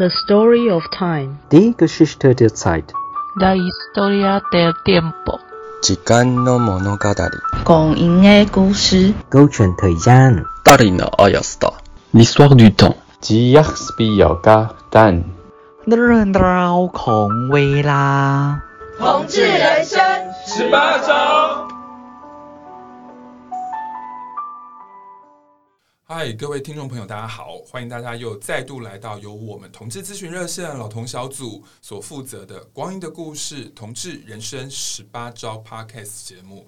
The story of time. Die Geschichte der Zeit. La historia del tiempo. 时间の物语。讲音的故事。勾选 thời gian. Dari no Ayasta. L'histoire du temps. 吉亚斯比亚加丹。论到孔威啦。同志人生十八招。嗨，各位听众朋友，大家好！欢迎大家又再度来到由我们同志咨询热线老同小组所负责的《光阴的故事：同志人生十八招》Podcast 节目。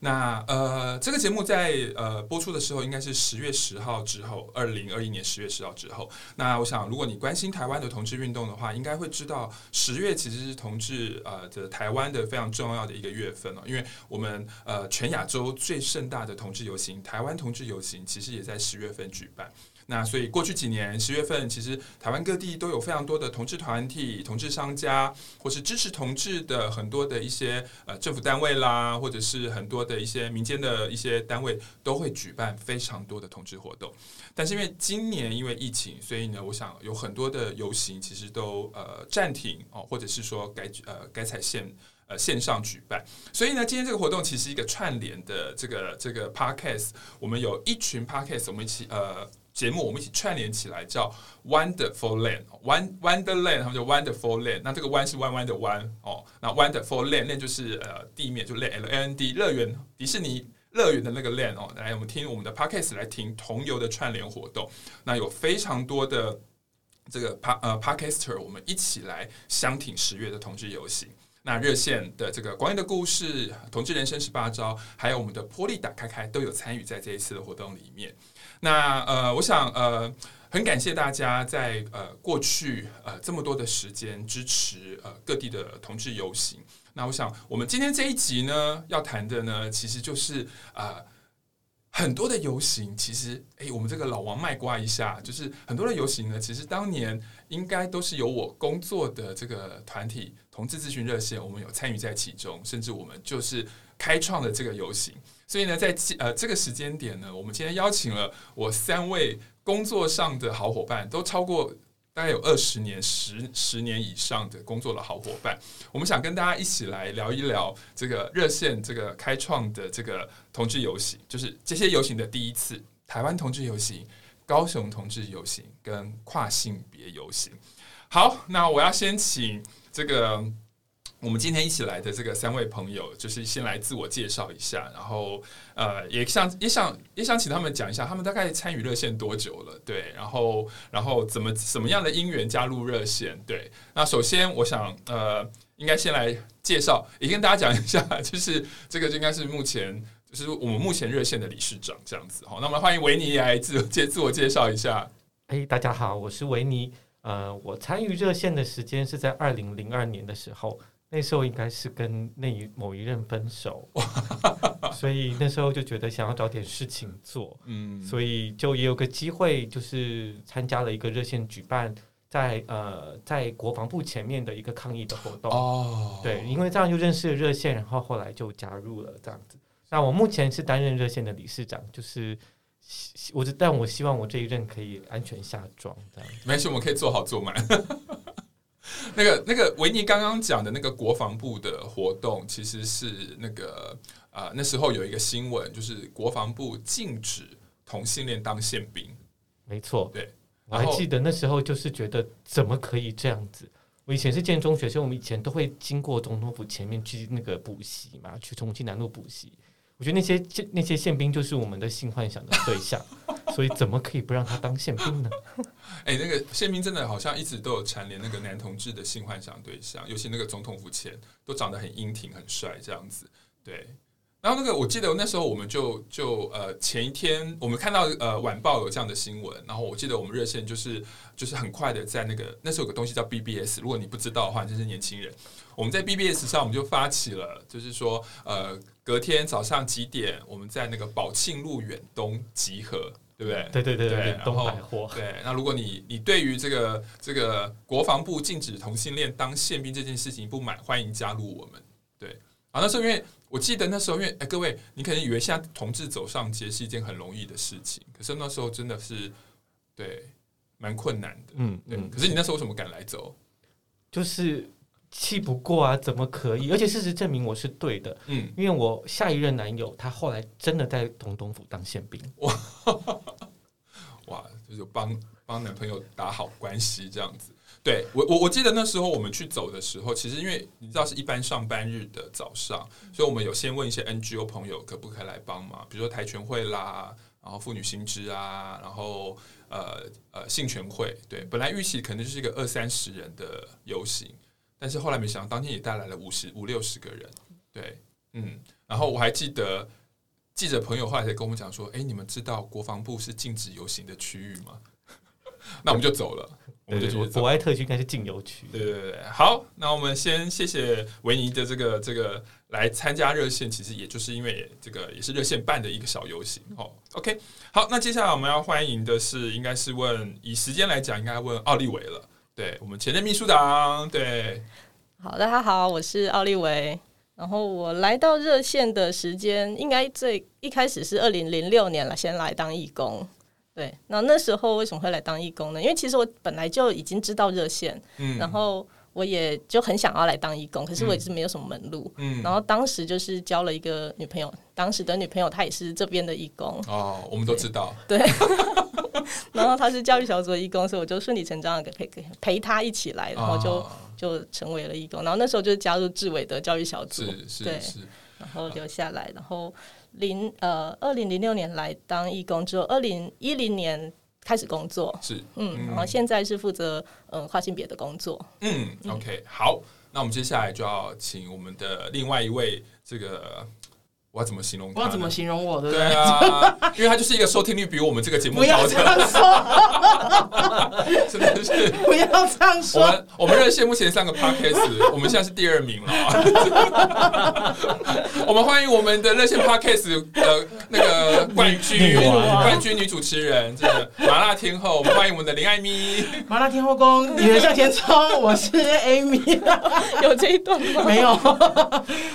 那呃，这个节目在呃播出的时候，应该是十月十号之后，二零二一年十月十号之后。那我想，如果你关心台湾的同志运动的话，应该会知道，十月其实是同志呃的台湾的非常重要的一个月份哦，因为我们呃全亚洲最盛大的同志游行——台湾同志游行，其实也在十月份举办。那所以过去几年十月份，其实台湾各地都有非常多的同志团体、同志商家，或是支持同志的很多的一些呃政府单位啦，或者是很多的一些民间的一些单位，都会举办非常多的同志活动。但是因为今年因为疫情，所以呢，我想有很多的游行其实都呃暂停哦，或者是说改呃改采线呃线上举办。所以呢，今天这个活动其实一个串联的这个这个 podcast，我们有一群 podcast，我们一起呃。节目我们一起串联起来，叫 Wonderful Land，W Wonderland，他们叫 Wonderful Land。那这个弯是弯弯的弯哦，那 Wonderful Land，Land 就是呃地面，就 Land，L A N D，乐园，迪士尼乐园的那个 Land 哦。来，我们听我们的 Podcast 来听同游的串联活动。那有非常多的这个 Pa 呃 Podcaster，我们一起来相挺十月的同志游行。那热线的这个光阴的故事、同志人生十八招，还有我们的波莉打开开，都有参与在这一次的活动里面。那呃，我想呃，很感谢大家在呃过去呃这么多的时间支持呃各地的同志游行。那我想我们今天这一集呢，要谈的呢，其实就是呃很多的游行，其实诶，我们这个老王卖瓜一下，就是很多的游行呢，其实当年应该都是由我工作的这个团体同志咨询热线，我们有参与在其中，甚至我们就是开创了这个游行。所以呢，在呃这个时间点呢，我们今天邀请了我三位工作上的好伙伴，都超过大概有二十年、十十年以上的工作的好伙伴。我们想跟大家一起来聊一聊这个热线这个开创的这个同志游行，就是这些游行的第一次，台湾同志游行、高雄同志游行跟跨性别游行。好，那我要先请这个。我们今天一起来的这个三位朋友，就是先来自我介绍一下，然后呃，也想也想也想请他们讲一下，他们大概参与热线多久了？对，然后然后怎么什么样的因缘加入热线？对，那首先我想呃，应该先来介绍，也跟大家讲一下，就是这个就应该是目前就是我们目前热线的理事长这样子。好，那么欢迎维尼来自介自我介绍一下。哎，大家好，我是维尼。呃，我参与热线的时间是在二零零二年的时候。那时候应该是跟那一某一任分手，所以那时候就觉得想要找点事情做，嗯，所以就也有个机会，就是参加了一个热线举办在呃在国防部前面的一个抗议的活动。哦，对，因为这样就认识了热线，然后后来就加入了这样子。那我目前是担任热线的理事长，就是我但我希望我这一任可以安全下庄，这样。没事，我们可以做好做满。那个那个维尼刚刚讲的那个国防部的活动，其实是那个啊、呃，那时候有一个新闻，就是国防部禁止同性恋当宪兵。没错，对，我还记得那时候就是觉得怎么可以这样子？我以前是建中学生，我们以前都会经过总统府前面去那个补习嘛，去重庆南路补习。我觉得那些那些宪兵就是我们的性幻想的对象，所以怎么可以不让他当宪兵呢？哎、那个宪兵真的好像一直都有蝉联那个男同志的性幻想对象，尤其那个总统府前都长得很英挺、很帅这样子。对，然后那个我记得那时候我们就就呃前一天我们看到呃晚报有这样的新闻，然后我记得我们热线就是就是很快的在那个那时候有个东西叫 BBS，如果你不知道的话，就是年轻人。我们在 BBS 上，我们就发起了，就是说，呃，隔天早上几点，我们在那个宝庆路远东集合，对不对？对对对对，对，东百货。对，那如果你你对于这个这个国防部禁止同性恋当宪兵这件事情不满，欢迎加入我们。对，啊，那时候因为我记得那时候，因为哎，各位，你可能以为现在同志走上街是一件很容易的事情，可是那时候真的是，对。蛮困难的。嗯对。嗯，可是你那时候为什么敢来走？就是气不过啊，怎么可以？而且事实证明我是对的，嗯，因为我下一任男友他后来真的在总统府当宪兵。哇，哇就是帮帮男朋友打好关系这样子。对我我我记得那时候我们去走的时候，其实因为你知道是一般上班日的早上，所以我们有先问一些 NGO 朋友可不可以来帮忙，比如说台拳会啦，然后妇女新知啊，然后呃呃性权会。对，本来预期可能就是一个二三十人的游行，但是后来没想到当天也带来了五十五六十个人。对，嗯，然后我还记得记者朋友后来才跟我们讲说，哎，你们知道国防部是禁止游行的区域吗？那我们就走了。我们就说，国外特区应该是禁游区。对对对，好，那我们先谢谢维尼的这个这个来参加热线，其实也就是因为这个也是热线办的一个小游行哦。OK，好，那接下来我们要欢迎的是，应该是问以时间来讲，应该问奥利维了。对我们前任秘书长，对，好，大家好，我是奥利维。然后我来到热线的时间，应该最一开始是二零零六年了，先来当义工。对，那那时候为什么会来当义工呢？因为其实我本来就已经知道热线，嗯，然后我也就很想要来当义工，可是我也是没有什么门路，嗯，然后当时就是交了一个女朋友，当时的女朋友她也是这边的义工，哦，我们都知道，对，然后他是教育小组的义工，所以我就顺理成章的陪陪陪她一起来，然后就、哦、就成为了义工，然后那时候就加入志伟的教育小组，是是对，是，然后留下来，然后。零呃，二零零六年来当义工之后，二零一零年开始工作，是嗯，嗯，然后现在是负责嗯、呃、跨性别的工作，嗯，OK，好，那我们接下来就要请我们的另外一位这个。我要怎么形容？我要怎么形容我？对对啊，因为他就是一个收听率比我们这个节目高的。不要这样说，真的是不要这样说。我们我们热线目前三个 Podcast，我们现在是第二名了。我们欢迎我们的热线 Podcast 的那个冠军冠军女主持人，这个麻辣天后。我们欢迎我们的林艾咪。麻辣天后宫，女人向前冲。我是 Amy，有这一段吗？没有，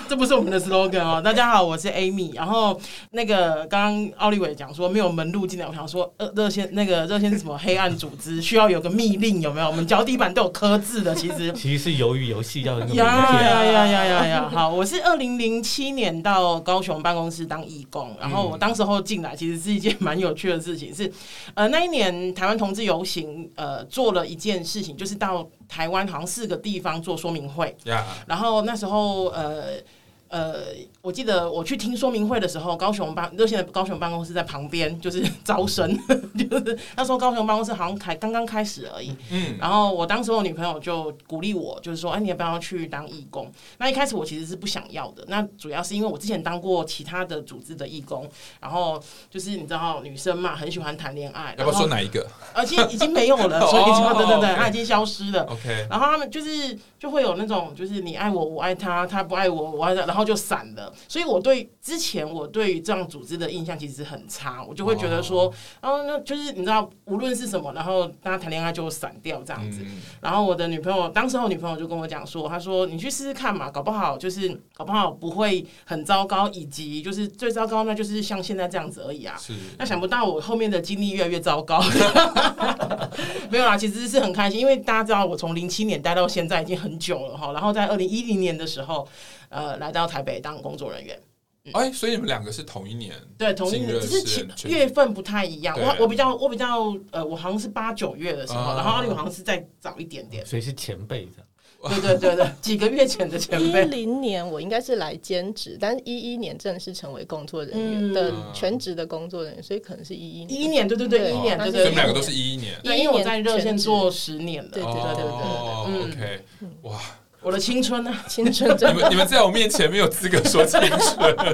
这不是我们的 slogan 哦。大家好，我是。是 Amy，然后那个刚刚奥利维讲说没有门路进来，我想说呃热线那个热线是什么黑暗组织？需要有个密令有没有？我们脚底板都有刻字的，其实 其实是鱿鱼游戏要那个呀呀呀呀呀呀！好，我是二零零七年到高雄办公室当义工，然后我当时候进来其实是一件蛮有趣的事情，是呃那一年台湾同志游行呃做了一件事情，就是到台湾好像四个地方做说明会.然后那时候呃。呃，我记得我去听说明会的时候，高雄办热线的高雄办公室在旁边，就是招生，就是那时候高雄办公室好像才刚刚开始而已。嗯，然后我当时我女朋友就鼓励我，就是说，哎，你要不要去当义工？那一开始我其实是不想要的，那主要是因为我之前当过其他的组织的义工，然后就是你知道女生嘛，很喜欢谈恋爱。要不要说哪一个？而且已经没有了，所以对对对，他已经消失了。OK，然后他们就是就会有那种，就是你爱我，我爱他，他不爱我，我爱他。然后就散了，所以我对之前我对于这样组织的印象其实很差，我就会觉得说，然后那就是你知道，无论是什么，然后大家谈恋爱就散掉这样子。然后我的女朋友，当时候女朋友就跟我讲说，她说你去试试看嘛，搞不好就是搞不好不会很糟糕，以及就是最糟糕那就是像现在这样子而已啊。是。那想不到我后面的经历越来越糟糕，没有啦，其实是很开心，因为大家知道我从零七年待到现在已经很久了哈，然后在二零一零年的时候。呃，来到台北当工作人员。哎、嗯欸，所以你们两个是同一年？对，同一年，只是其月份不太一样。我我比较我比较呃，我好像是八九月的时候，啊、然后奥利维好像是再早一点点，所以是前辈的。对对对对，几个月前的前辈。一零年我应该是来兼职，但是一一年正式成为工作人员的全职的工作人员，所以可能是一一年。一一年，对对对，一一年，对对。所以我们两个都是一一年。对，因为我在热线做十年了。对对对对对，OK，哇。我的青春啊，青春！你们你们在我面前没有资格说青春。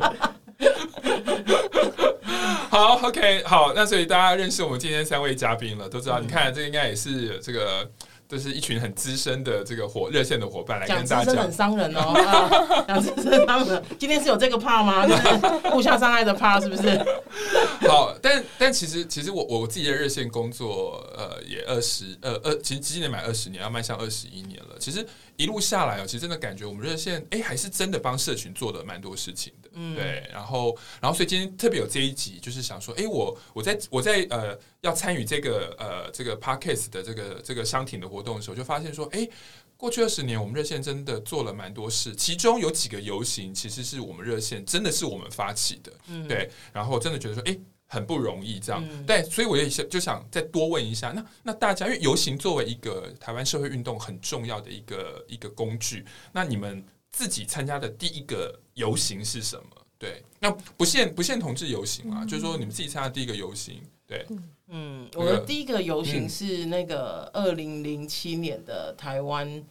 好，OK，好，那所以大家认识我们今天三位嘉宾了，都知道。你看，这个应该也是这个这是一群很资深的这个火热线的伙伴来跟大家讲，很伤人哦，讲资深伤人。今天是有这个怕吗？就是互相伤害的怕，是不是？好，但但其实其实我我自己的热线工作，呃，也二十呃二，其实今年满二十年，要迈向二十一年了。其实一路下来哦，其实真的感觉我们热线哎，还是真的帮社群做了蛮多事情的，嗯，对。然后然后所以今天特别有这一集，就是想说，哎，我我在我在呃要参与这个呃这个 Podcast 的这个这个商挺的活动的时候，就发现说，哎，过去二十年我们热线真的做了蛮多事，其中有几个游行其实是我们热线真的是我们发起的，嗯，对。然后真的觉得说，哎，很不容易这样，嗯、对。所以我也想就想再多问一下，那那大家因为游行作为一个台湾社会运动很重要的一个一个工具，那你们自己参加的第一个游行是什么？对，那不限不限同志游行啊，嗯、就是说你们自己参加第一个游行，对。嗯，我的第一个游行是那个二零零七年的台湾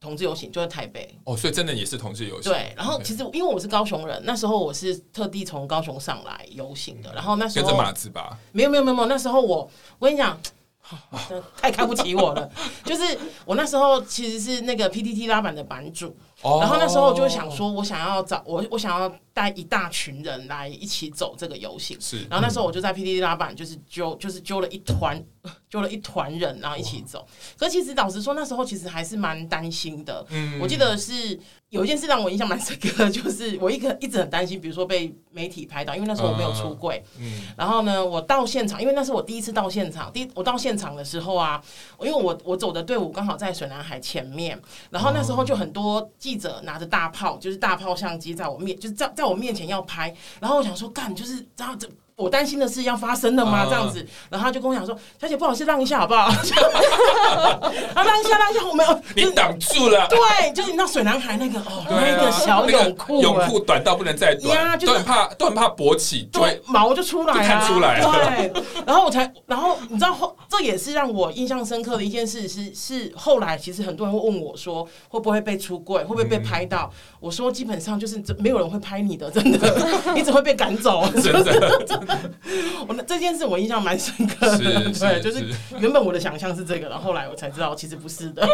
同志游行，就在台北。哦，所以真的也是同志游行。对，然后其实因为我是高雄人，那时候我是特地从高雄上来游行的。然后那时候跟着马子吧？没有没有没有，那时候我我跟你讲，太看不起我了。就是我那时候其实是那个 PTT 拉板的版主，然后那时候我就想说，我想要找我我想要。带一大群人来一起走这个游行，是。然后那时候我就在 PDD 拉板，就是揪，就是揪了一团，揪了一团人，然后一起走。可其实老实说，那时候其实还是蛮担心的。嗯。我记得是有一件事让我印象蛮深刻，就是我一个一直很担心，比如说被媒体拍到，因为那时候我没有出柜。嗯。然后呢，我到现场，因为那是我第一次到现场。第我到现场的时候啊，因为我我走的队伍刚好在水南海前面，然后那时候就很多记者拿着大炮，就是大炮相机在我面，就是在在。我面前要拍，然后我想说干，就是这样子。我担心的事要发生了吗？这样子，然后他就跟我讲说：“小姐，不好意思，让一下好不好？” 啊，让一下，让一下，我没有，你挡住了。对，就是你那水男孩那个哦，那个小泳裤，泳裤短到不能再短，都很怕，都很怕勃起，对，毛就出来了，看出来。对，然后我才，然后你知道后，这也是让我印象深刻的一件事，是是后来其实很多人会问我说，会不会被出柜，会不会被拍到？我说基本上就是没有人会拍你的，真的，你只会被赶走，真的。我那这件事我印象蛮深刻的，对，就是原本我的想象是这个，然后后来我才知道其实不是的。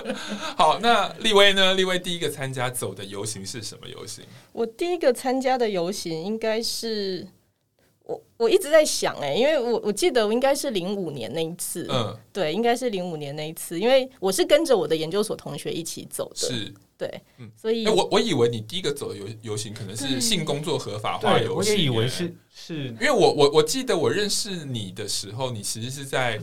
好，那立威呢？立威第一个参加走的游行是什么游行？我第一个参加的游行应该是我我一直在想哎、欸，因为我我记得我应该是零五年那一次，嗯，对，应该是零五年那一次，因为我是跟着我的研究所同学一起走的，是。对，嗯，所以，我我以为你第一个走的游游行可能是性工作合法化游行，我也以为是是，因为我我我记得我认识你的时候，你其实是在。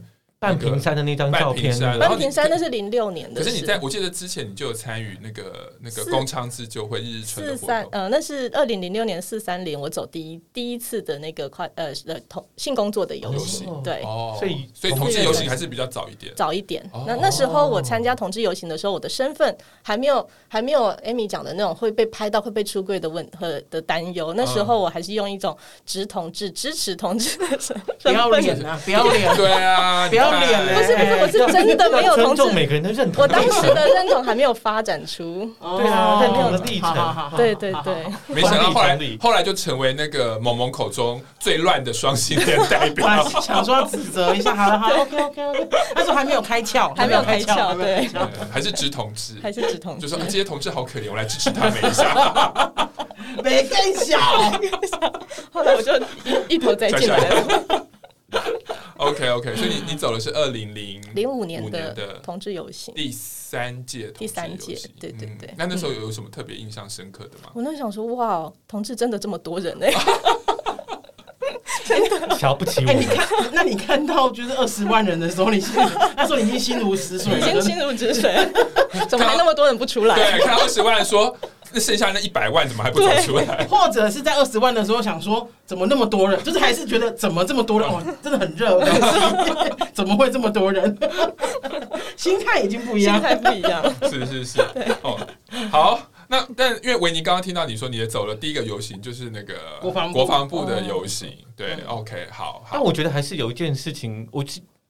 半屏山的那张照片，半屏山那是零六年的。可是你在我记得之前，你就有参与那个那个工娼自救会日日春的活动。四三，呃，那是二零零六年四三零，我走第一第一次的那个快呃呃同性工作的游行。对，所以所以同志游行还是比较早一点，早一点。那那时候我参加同志游行的时候，我的身份还没有还没有 Amy 讲的那种会被拍到会被出柜的问和的担忧。那时候我还是用一种直同志支持同志的身份，不要脸啊，不要脸，对啊，不要脸，不是。我是真的没有同志，每个人的认同。我当时的认同还没有发展出，对啊，认同的历程。对对对，没想到后来后来就成为那个萌萌口中最乱的双性恋代表。想说要指责一下，好了好，OK OK OK。那时候还没有开窍，还没有开窍，对，还是直同志，还是直同志，就说这些同志好可怜，我来支持他们一下。没更小，后来我就一头栽进来了。OK OK，所以你你走的是二零零零五年的同志游行，第三届第三届，对对对。那那时候有什么特别印象深刻的吗？我那想说，哇，同志真的这么多人哎，瞧不起我。你看，那你看到就是二十万人的时候，你心那时候你已经心如止水，已经心如止水，怎么还那么多人不出来？对，看到二十万说。那剩下那一百万怎么还不走出来？或者是在二十万的时候想说，怎么那么多人？就是还是觉得怎么这么多人？哦，真的很热，怎么会这么多人？心态已经不一样，心态不一样。是是是，哦，好。那但因为维尼刚刚听到你说你也走了第一个游行，就是那个国防国防部的游行。对，OK，好。但我觉得还是有一件事情，我。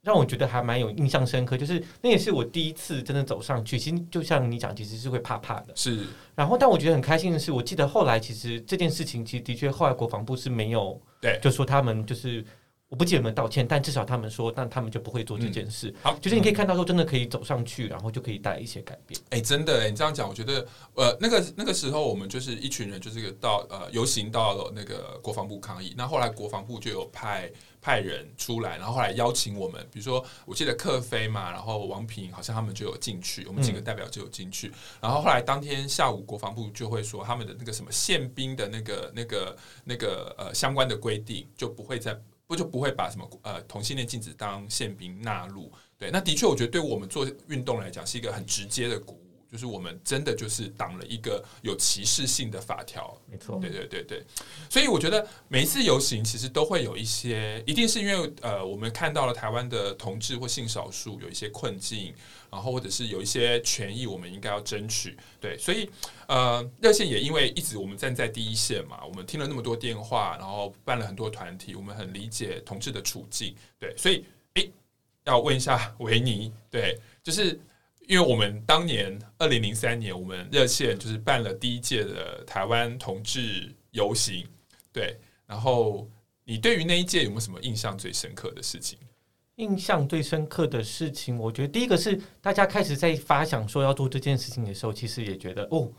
让我觉得还蛮有印象深刻，就是那也是我第一次真的走上去。其实就像你讲，其实是会怕怕的。是。然后，但我觉得很开心的是，我记得后来其实这件事情，其实的确后来国防部是没有，对，就说他们就是我不记得有没有道歉，但至少他们说，但他们就不会做这件事。嗯、好，就是你可以看到说，真的可以走上去，然后就可以带来一些改变。哎、欸，真的，你这样讲，我觉得，呃，那个那个时候，我们就是一群人，就是到呃游行到了那个国防部抗议。那后来国防部就有派派人出来，然后后来邀请我们，比如说我记得克飞嘛，然后王平好像他们就有进去，我们几个代表就有进去。嗯、然后后来当天下午，国防部就会说他们的那个什么宪兵的那个那个那个呃相关的规定就不会再。不就不会把什么呃同性恋禁止当宪兵纳入？对，那的确，我觉得对我们做运动来讲是一个很直接的鼓舞，就是我们真的就是挡了一个有歧视性的法条。没错，对对对对。所以我觉得每一次游行其实都会有一些，一定是因为呃我们看到了台湾的同志或性少数有一些困境。然后或者是有一些权益，我们应该要争取，对，所以呃，热线也因为一直我们站在第一线嘛，我们听了那么多电话，然后办了很多团体，我们很理解同志的处境，对，所以诶，要问一下维尼，对，就是因为我们当年二零零三年，我们热线就是办了第一届的台湾同志游行，对，然后你对于那一届有没有什么印象最深刻的事情？印象最深刻的事情，我觉得第一个是大家开始在发想说要做这件事情的时候，其实也觉得哦，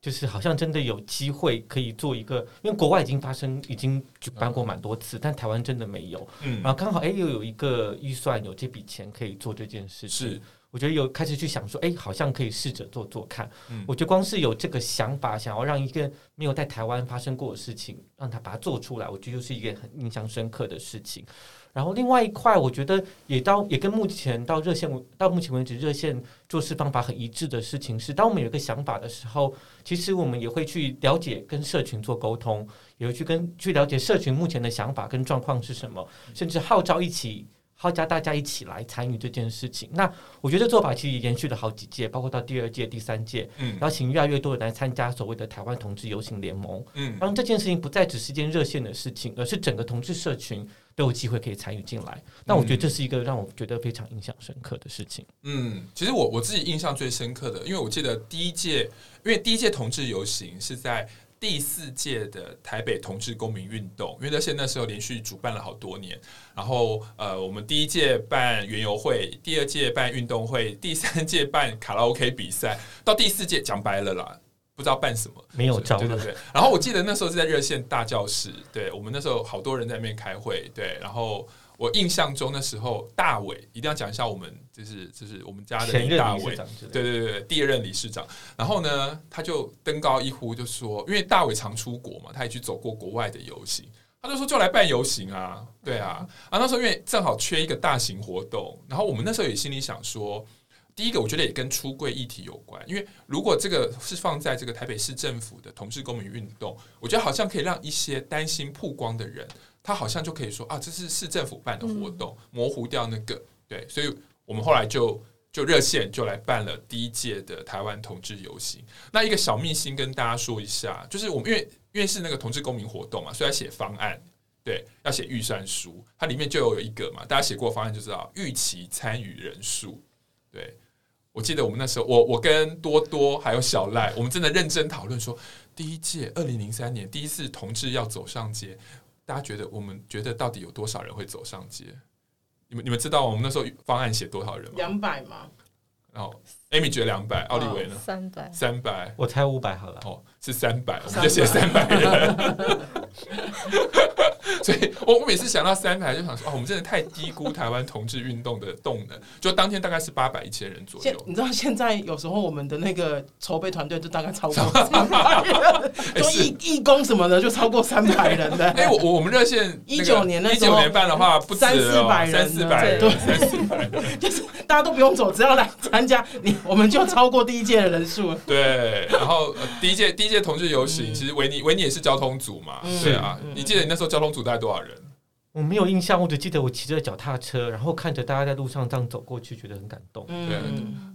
就是好像真的有机会可以做一个，因为国外已经发生，已经举办过蛮多次，嗯、但台湾真的没有。嗯，然后刚好哎又有一个预算，有这笔钱可以做这件事情。是，我觉得有开始去想说，哎，好像可以试着做做看。嗯，我觉得光是有这个想法，想要让一个没有在台湾发生过的事情，让他把它做出来，我觉得就是一个很印象深刻的事情。然后另外一块，我觉得也到也跟目前到热线到目前为止热线做事方法很一致的事情是，当我们有一个想法的时候，其实我们也会去了解跟社群做沟通，也会去跟去了解社群目前的想法跟状况是什么，甚至号召一起。号召大家一起来参与这件事情。那我觉得做法其实延续了好几届，包括到第二届、第三届，嗯，邀请越来越多的人来参加所谓的台湾同志游行联盟，嗯，让这件事情不再只是一件热线的事情，而是整个同志社群都有机会可以参与进来。那我觉得这是一个让我觉得非常印象深刻的事情。嗯，其实我我自己印象最深刻的，因为我记得第一届，因为第一届同志游行是在。第四届的台北同志公民运动，因为在现在那时候连续主办了好多年，然后呃，我们第一届办园游会，第二届办运动会，第三届办卡拉 OK 比赛，到第四届讲白了啦，不知道办什么，没有招，对对对。然后我记得那时候是在热线大教室，对我们那时候好多人在那边开会，对，然后。我印象中那时候，大伟一定要讲一下我们就是就是我们家的李大伟，对对对，第二任理事长。然后呢，他就登高一呼，就说，因为大伟常出国嘛，他也去走过国外的游行，他就说就来办游行啊，对啊。啊，那时候因为正好缺一个大型活动，然后我们那时候也心里想说，第一个我觉得也跟出柜议题有关，因为如果这个是放在这个台北市政府的同志公民运动，我觉得好像可以让一些担心曝光的人。他好像就可以说啊，这是市政府办的活动，模糊掉那个对，所以我们后来就就热线就来办了第一届的台湾同志游行。那一个小秘辛跟大家说一下，就是我们因为因为是那个同志公民活动嘛，所以要写方案，对，要写预算书，它里面就有一个嘛，大家写过方案就知道预期参与人数。对，我记得我们那时候，我我跟多多还有小赖，我们真的认真讨论说，第一届二零零三年第一次同志要走上街。大家觉得，我们觉得到底有多少人会走上街？你们你们知道我们那时候方案写多少人吗？两百吗？然后 Amy 觉得两百，奥利维呢？三百，三百，我猜五百好了。哦，是三百，我们就写三百人。所以我我每次想到三排，就想说哦，我们真的太低估台湾同志运动的动能。就当天大概是八百一千人左右。你知道现在有时候我们的那个筹备团队就大概超过三百人，做义义工什么的就超过三百人的。哎，我我们热线 一九年那一九年办的话，不止三四百人，三四百人，三四百人，就是大家都不用走，只要来参加，你我们就超过第一届的人数。对，然后第一届第一届同志游行，其实维尼维尼也是交通组嘛，对啊，你记得你那时候交通组带多少人？我没有印象，我只记得我骑着脚踏车，然后看着大家在路上这样走过去，觉得很感动。对，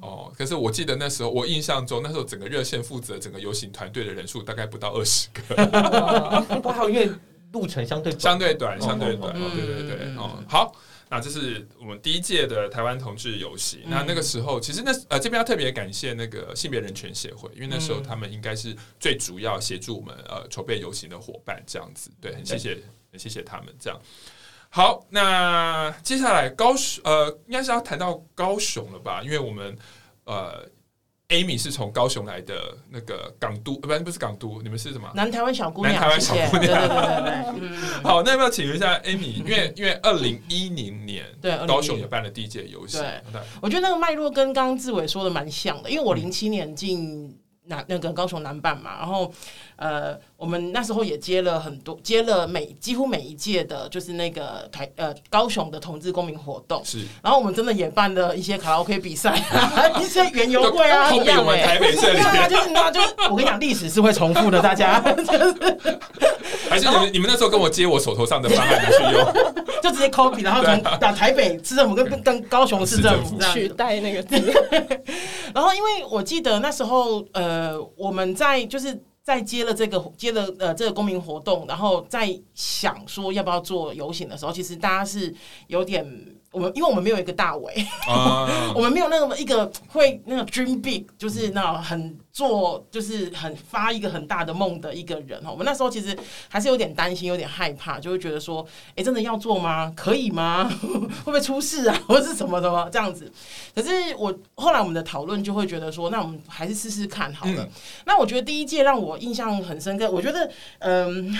哦，可是我记得那时候，我印象中那时候整个热线负责整个游行团队的人数大概不到二十个，不好，因为路程相对相对短，相对短。对对对，哦，好，那这是我们第一届的台湾同志游行。那那个时候，其实那呃这边要特别感谢那个性别人权协会，因为那时候他们应该是最主要协助我们呃筹备游行的伙伴，这样子。对，很谢谢。谢谢他们这样，好，那接下来高雄呃，应该是要谈到高雄了吧？因为我们呃，Amy 是从高雄来的那个港都，呃，不，不是港都，你们是什么？南台湾小姑娘，南台湾小姑娘，对对对对，对、嗯、好，那要不要请问一下 Amy？因为因为二零一零年对高雄也办了第一届游戏，对，我觉得那个脉络跟刚刚志伟说的蛮像的，因为我零七年进南那个高雄南办嘛，然后。呃，我们那时候也接了很多，接了每几乎每一届的，就是那个台呃高雄的同志公民活动。是，然后我们真的也办了一些卡拉 OK 比赛，一些园游会啊，一样哎、欸，台北啊，就是那就我跟你讲，历史是会重复的，大家。就是、还是你们你们那时候跟我接我手头上的方案去用，就直接 copy，然后从打台北市政府跟跟高雄市政府取代那个字。然后因为我记得那时候呃我们在就是。在接了这个接了呃这个公民活动，然后在想说要不要做游行的时候，其实大家是有点。我们因为我们没有一个大伟，uh, 我们没有那么一个会那个 dream big，就是那种很做，就是很发一个很大的梦的一个人哈。我们那时候其实还是有点担心，有点害怕，就会觉得说，哎，真的要做吗？可以吗？会不会出事啊？或者是什么什么这样子？可是我后来我们的讨论就会觉得说，那我们还是试试看好了。嗯、那我觉得第一届让我印象很深刻，我觉得嗯。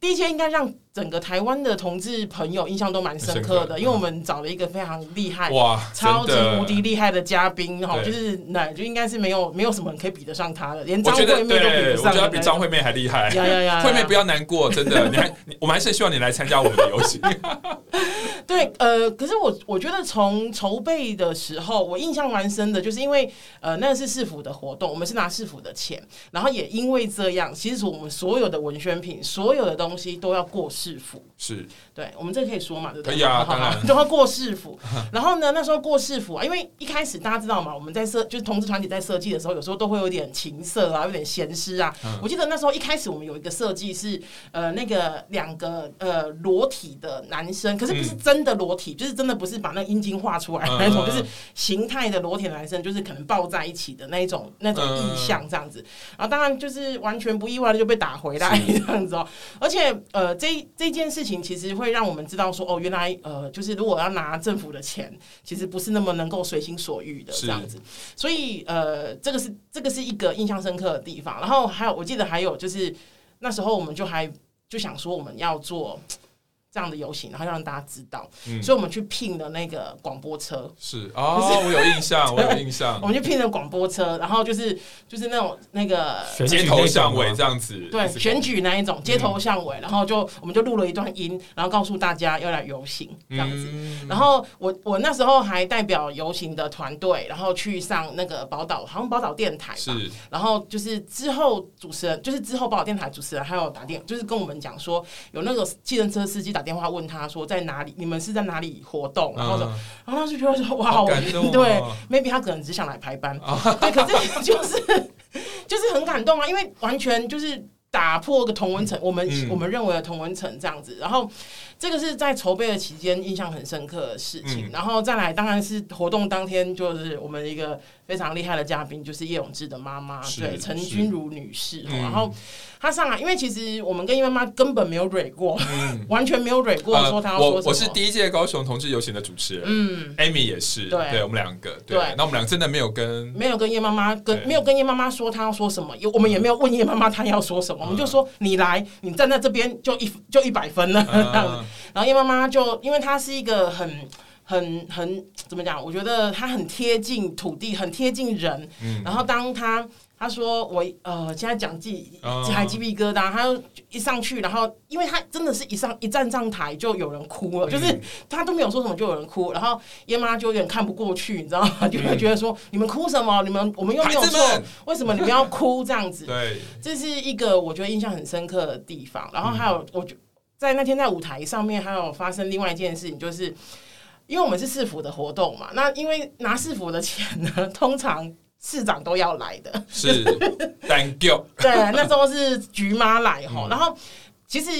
第一届应该让整个台湾的同志朋友印象都蛮深刻的，因为我们找了一个非常厉害、哇，超级无敌厉害的嘉宾哈，就是那就应该是没有没有什么人可以比得上他的，连张惠妹都比不上。我觉得比张惠妹还厉害。呀呀呀！惠妹不要难过，真的，你还我们还是希望你来参加我们的游戏。对，呃，可是我我觉得从筹备的时候，我印象蛮深的，就是因为呃，那是市府的活动，我们是拿市府的钱，然后也因为这样，其实我们所有的文宣品，所有的东西都要过市府。是，对，我们这可以说嘛？对不对？可以啊，当然 都要过市府。然后呢，那时候过市府啊，因为一开始大家知道嘛，我们在设就是同志团体在设计的时候，有时候都会有点情色啊，有点咸湿啊。嗯、我记得那时候一开始我们有一个设计是呃，那个两个呃裸体的男生，可是不是真的裸体。嗯就是真的不是把那个阴茎画出来那种，就是形态的裸体男生，就是可能抱在一起的那一种那种意象这样子。然后当然就是完全不意外的就被打回来 这样子哦。而且呃，这这件事情其实会让我们知道说，哦，原来呃，就是如果要拿政府的钱，其实不是那么能够随心所欲的这样子。所以呃，这个是这个是一个印象深刻的地方。然后还有，我记得还有就是那时候我们就还就想说我们要做。这样的游行，然后让大家知道，嗯、所以我们去聘了那个广播车。是哦，我有印象，我有印象。我们就聘了广播车，然后就是就是那种那个街头巷尾这样子，对，选举那一种街头巷尾，然后就我们就录了一段音，然后告诉大家要来游行这样子。嗯、然后我我那时候还代表游行的团队，然后去上那个宝岛，好像宝岛电台吧。是。然后就是之后主持人，就是之后宝岛电台主持人还有打电，就是跟我们讲说有那个计程车司机打。电话问他说在哪里？你们是在哪里活动？然后说，嗯、然后他就觉得说哇，我、哦、对，maybe 他可能只想来排班，哦、对，可是 就是就是很感动啊，因为完全就是打破个同文层，我们、嗯、我们认为的同文层这样子，然后。这个是在筹备的期间印象很深刻的事情，嗯、然后再来当然是活动当天，就是我们一个非常厉害的嘉宾，就是叶永志的妈妈，对，陈君如女士。然后她上来，因为其实我们跟叶妈妈根本没有蕊过，嗯、完全没有蕊过，说她要说什么。我我是第一届高雄同志游行的主持人，嗯，Amy 也是，对，对我们两个，对，那我们俩真的没有跟没有跟叶妈妈跟没有跟叶妈妈说她要说什么，我们也没有问叶妈妈她要说什么，我们就说你来，你站在这边就一就一百分了 这样子。然后叶妈妈就，因为她是一个很、很、很怎么讲？我觉得她很贴近土地，很贴近人。嗯。然后当她她说我呃，现在讲鸡还鸡皮疙瘩，她就一上去，然后因为她真的是一上一站上台就有人哭了，就是她都没有说什么就有人哭，然后叶妈就有点看不过去，你知道吗？就会觉得说你们哭什么？你们我们又没有错，为什么你们要哭这样子？对，这是一个我觉得印象很深刻的地方。然后还有我觉。在那天在舞台上面还有发生另外一件事情，就是因为我们是市府的活动嘛，那因为拿市府的钱呢，通常市长都要来的，是 Thank you。对，那时候是菊妈来哈，嗯、然后其实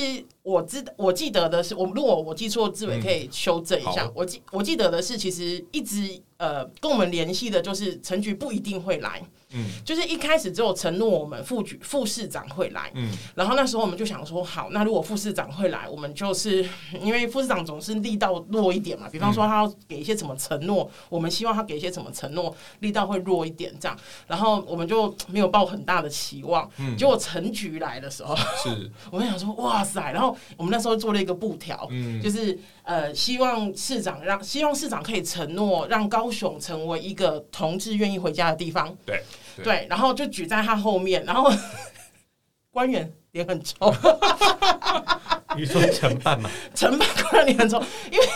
我知我记得的是，我如果我记错，志伟可以修正一下。嗯、我记我记得的是，其实一直呃跟我们联系的就是陈菊不一定会来。嗯，就是一开始只有承诺我们副局副市长会来，嗯，然后那时候我们就想说，好，那如果副市长会来，我们就是因为副市长总是力道弱一点嘛，比方说他要给一些什么承诺，我们希望他给一些什么承诺，力道会弱一点这样，然后我们就没有抱很大的期望，嗯，结果陈局来的时候，是，我们想说，哇塞，然后我们那时候做了一个布条，嗯，就是呃，希望市长让，希望市长可以承诺让高雄成为一个同志愿意回家的地方，对。对，对，然后就举在他后面，然后官员也很臭。你说承办嘛？承办官员脸很臭，因为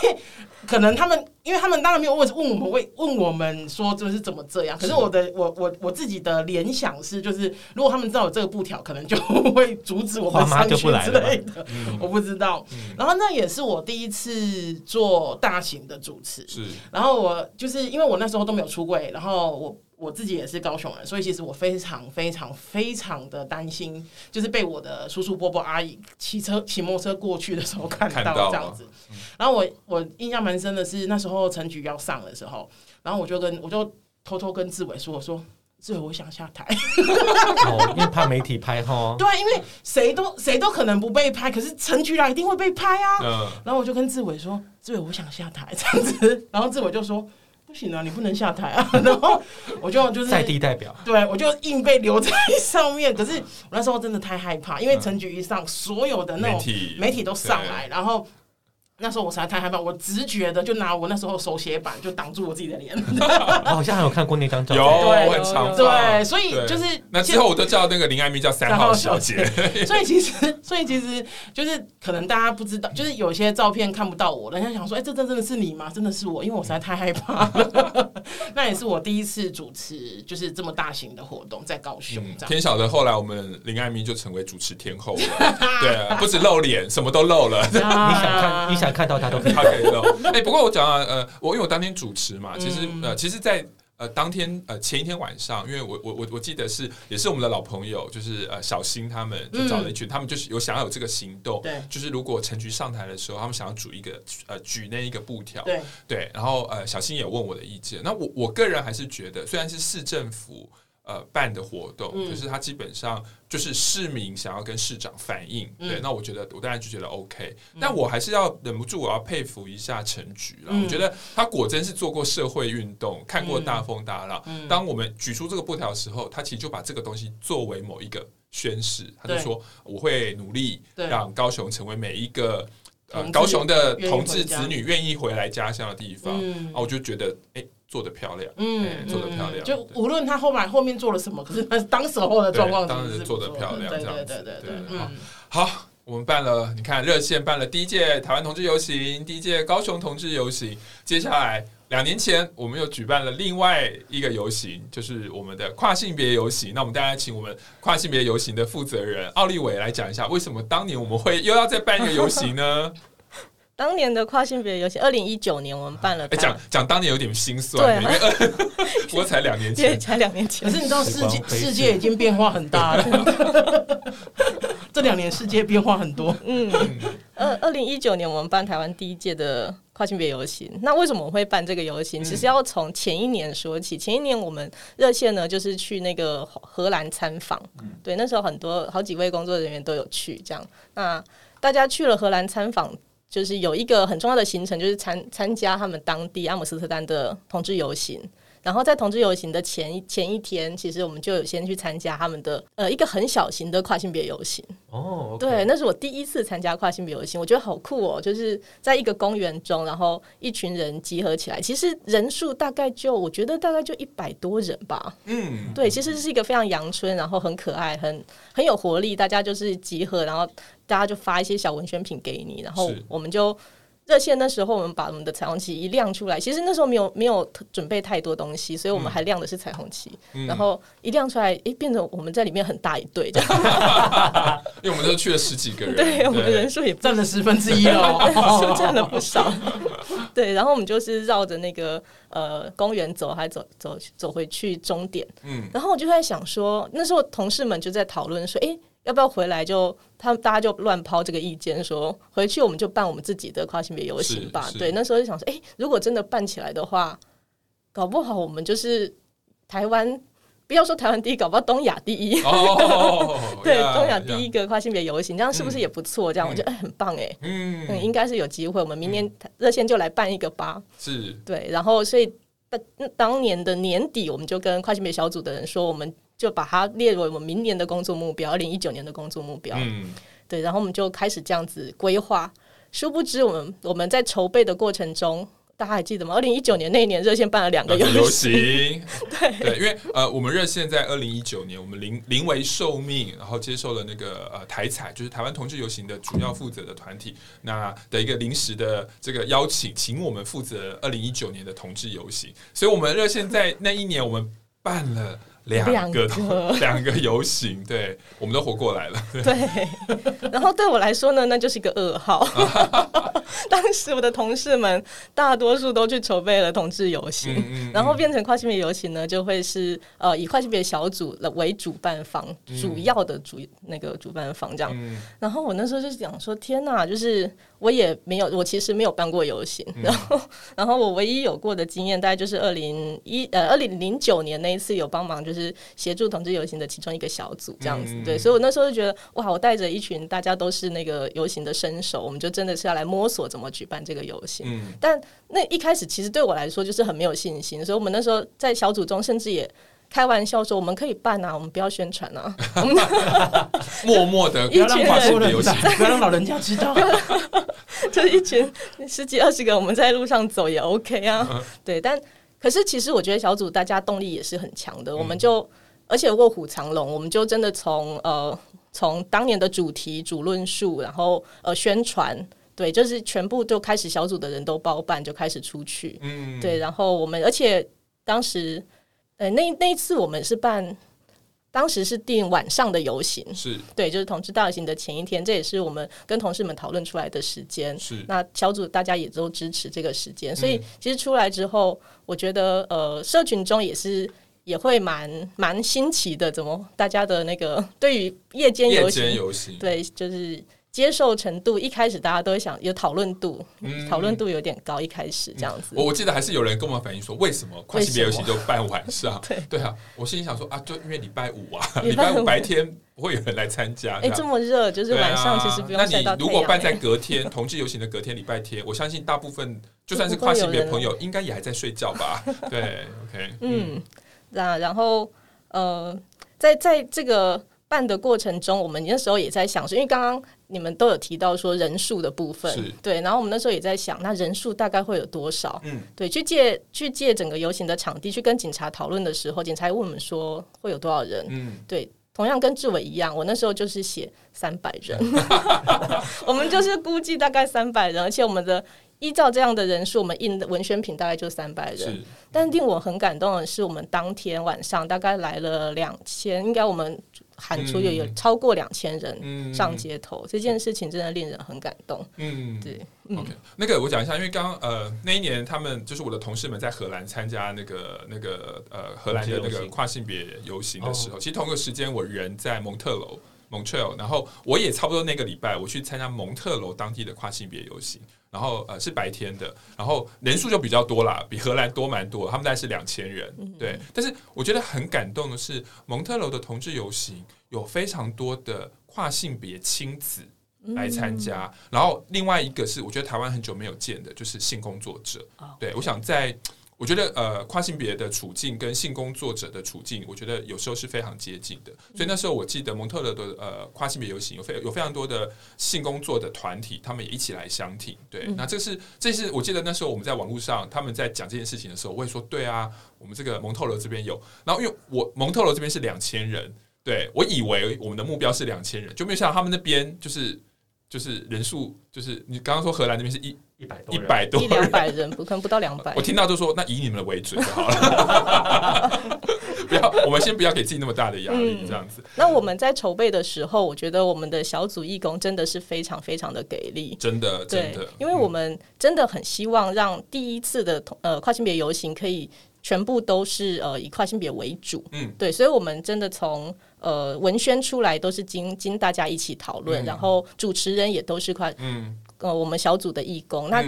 可能他们，因为他们当然没有问问我们，问问我们说就是怎么这样。可是我的，我我我自己的联想是，就是如果他们知道有这个布条，可能就会阻止我们上去之类的。嗯、我不知道。嗯、然后那也是我第一次做大型的主持，是。然后我就是因为我那时候都没有出柜，然后我。我自己也是高雄人，所以其实我非常非常非常的担心，就是被我的叔叔伯伯阿姨骑车骑摩托车过去的时候看到这样子。然后我我印象蛮深的是那时候陈局要上的时候，然后我就跟我就偷偷跟志伟说，我说志伟我想下台，哦，因为怕媒体拍哈。对，因为谁都谁都可能不被拍，可是陈菊来一定会被拍啊。嗯。然后我就跟志伟说，志伟我想下台这样子，然后志伟就说。不行啊，你不能下台啊！然后我就就是在地代表，对，我就硬被留在上面。可是我那时候真的太害怕，因为陈菊一上，所有的那种媒体都上来，然后。那时候我实在太害怕，我直觉的就拿我那时候手写板就挡住我自己的脸。我 好像还有看过那张照片，有，我很常对，所以就是那之后我都叫那个林爱咪叫三号小姐。所以其实，所以其实就是可能大家不知道，就是有些照片看不到我，人家想说，哎，这这真的是你吗？真的是我，因为我实在太害怕了。那也是我第一次主持，就是这么大型的活动，在高雄。天晓得，后来我们林爱咪就成为主持天后了。对，不止露脸，什么都露了。你想看？你想？看到他都可以，他可以露。哎、欸，不过我讲啊，呃，我因为我当天主持嘛，其实呃，其实在，在呃当天呃前一天晚上，因为我我我我记得是也是我们的老朋友，就是呃小新他们就找了一群，嗯、他们就是有想要有这个行动，对，就是如果陈局上台的时候，他们想要组一个呃举那一个布条，对对，然后呃小新也问我的意见，那我我个人还是觉得，虽然是市政府。呃，办的活动，可是他基本上就是市民想要跟市长反映，嗯、对，那我觉得我当然就觉得 OK，、嗯、但我还是要忍不住我要佩服一下陈局了，嗯、我觉得他果真是做过社会运动，看过大风大浪。嗯、当我们举出这个布条的时候，他其实就把这个东西作为某一个宣誓，他就说我会努力让高雄成为每一个呃高雄的同志子女愿意回来家乡的地方。嗯、啊，我就觉得哎。欸做的漂亮，嗯，做的漂亮。就无论他后面后面做了什么，可是当时候的状况，当时做的漂亮，这样子，对对对对。嗯，好，我们办了，你看热线办了第一届台湾同志游行，第一届高雄同志游行，接下来两年前我们又举办了另外一个游行，就是我们的跨性别游行。那我们大家请我们跨性别游行的负责人奥利伟来讲一下，为什么当年我们会又要再办一个游行呢？当年的跨性别游行，二零一九年我们办了。讲讲当年有点心酸，因为 不过才两年前，才两年前。可是你知道世界世界已经变化很大了，这两年世界变化很多。嗯，二二零一九年我们办台湾第一届的跨性别游行。那为什么我们会办这个游行？其实要从前一年说起。前一年我们热线呢，就是去那个荷兰参访。对，那时候很多好几位工作人员都有去。这样，那大家去了荷兰参访。就是有一个很重要的行程，就是参参加他们当地阿姆斯特丹的同志游行。然后在同志游行的前一前一天，其实我们就有先去参加他们的呃一个很小型的跨性别游行。哦，oh, okay. 对，那是我第一次参加跨性别游行，我觉得好酷哦！就是在一个公园中，然后一群人集合起来，其实人数大概就我觉得大概就一百多人吧。嗯，对，其实是一个非常阳春，然后很可爱，很很有活力。大家就是集合，然后大家就发一些小文宣品给你，然后我们就。热线那时候，我们把我们的彩虹旗一亮出来，其实那时候没有没有准备太多东西，所以我们还亮的是彩虹旗。嗯、然后一亮出来，哎，变成我们在里面很大一队这样。因为我们都去了十几个人，对，对我们的人数也占了十分之一哦，是占了不少。对，然后我们就是绕着那个呃公园走，还走走走回去终点。嗯，然后我就在想说，那时候同事们就在讨论说，哎。要不要回来就？就他们大家就乱抛这个意见，说回去我们就办我们自己的跨性别游行吧。对，那时候就想说，哎、欸，如果真的办起来的话，搞不好我们就是台湾不要说台湾第一，搞不好东亚第一。哦，对，东亚第一个跨性别游行，这样是不是也不错？这样我觉得哎，很棒哎。嗯，应该是有机会。我们明年热线就来办一个吧。是。对，然后所以当当年的年底，我们就跟跨性别小组的人说，我们就把它列为我们明年的工作目标，二零一九年的工作目标。嗯，对，然后我们就开始这样子规划。殊不知，我们我们在筹备的过程中。大家还记得吗？二零一九年那一年，热线办了两个 游行。对对，因为呃，我们热线在二零一九年，我们临临危受命，然后接受了那个呃台彩，就是台湾同志游行的主要负责的团体，那的一个临时的这个邀请，请我们负责二零一九年的同志游行。所以，我们热线在那一年，我们办了。两个 两个游行，对，我们都活过来了。对，对，然后对我来说呢，那就是一个噩耗。当时我的同事们大多数都去筹备了同志游行，嗯嗯嗯，然后变成跨性别游行呢，就会是呃以跨性别小组为主办方，嗯、主要的主那个主办方这样。嗯、然后我那时候就想说，天哪，就是。我也没有，我其实没有办过游行，然后，然后我唯一有过的经验，大概就是二零一呃二零零九年那一次有帮忙，就是协助同志游行的其中一个小组这样子，对，所以我那时候就觉得哇，我带着一群大家都是那个游行的身手，我们就真的是要来摸索怎么举办这个游行，但那一开始其实对我来说就是很没有信心，所以我们那时候在小组中甚至也。开玩笑说：“我们可以办啊，我们不要宣传啊，默默的 不要让跨性别游行，不要让老人家知道。就一群十几二十个，我们在路上走也 OK 啊。对，但可是其实我觉得小组大家动力也是很强的。我们就而且卧虎藏龙，我们就真的从呃从当年的主题主论述，然后呃宣传，对，就是全部就开始小组的人都包办，就开始出去。嗯，对，然后我们而且当时。”呃，那那一次我们是办，当时是定晚上的游行，是对，就是同志大游行的前一天，这也是我们跟同事们讨论出来的时间。是那小组大家也都支持这个时间，所以其实出来之后，我觉得呃，社群中也是也会蛮蛮新奇的，怎么大家的那个对于夜间游行，游行对，就是。接受程度一开始大家都会想有讨论度，讨论、嗯、度有点高。一开始这样子，我、嗯、我记得还是有人跟我们反映说，为什么跨性别游行就办晚上？对对啊，我心里想说啊，就因为礼拜五啊，礼拜五白天不会有人来参加。哎、欸，这么热，就是晚上其实不用。那你如果办在隔天 同志游行的隔天礼拜天，我相信大部分就算是跨性别朋友，应该也还在睡觉吧？对，OK，嗯，那然后呃，在在这个。办的过程中，我们那时候也在想说，因为刚刚你们都有提到说人数的部分，对，然后我们那时候也在想，那人数大概会有多少？嗯，对，去借去借整个游行的场地，去跟警察讨论的时候，警察问我们说会有多少人？嗯，对，同样跟志伟一样，我那时候就是写三百人，我们就是估计大概三百人，而且我们的。依照这样的人数，我们印的文宣品大概就三百人。是但令我很感动的是，我们当天晚上大概来了两千，应该我们喊出有有超过两千人上街头，嗯、这件事情真的令人很感动。嗯，对。OK，那个我讲一下，因为刚刚呃那一年他们就是我的同事们在荷兰参加那个那个呃荷兰的那个跨性别游行的时候，其实同一个时间我人在蒙特娄。Montreal，然后我也差不多那个礼拜，我去参加蒙特楼当地的跨性别游行，然后呃是白天的，然后人数就比较多啦，比荷兰多蛮多，他们大概是两千人，对。但是我觉得很感动的是，蒙特娄的同志游行有非常多的跨性别亲子来参加，然后另外一个是我觉得台湾很久没有见的，就是性工作者，对，我想在。我觉得呃，跨性别的处境跟性工作者的处境，我觉得有时候是非常接近的。所以那时候我记得蒙特勒的呃跨性别游行有非有非常多的性工作的团体，他们也一起来相挺。对，那这是这是我记得那时候我们在网络上他们在讲这件事情的时候，我会说对啊，我们这个蒙特勒这边有。然后因为我蒙特勒这边是两千人，对，我以为我们的目标是两千人，就没有想到他们那边就是就是人数就是你刚刚说荷兰那边是一。一百多，一百多，一两百人，不可能不到两百。我听到都说，那以你们的为准就好了。不要，我们先不要给自己那么大的压力，这样子。那我们在筹备的时候，我觉得我们的小组义工真的是非常非常的给力，真的，真的，因为我们真的很希望让第一次的呃跨性别游行可以全部都是呃以跨性别为主，嗯，对，所以我们真的从呃文宣出来都是经经大家一起讨论，然后主持人也都是跨，嗯。呃，我们小组的义工，那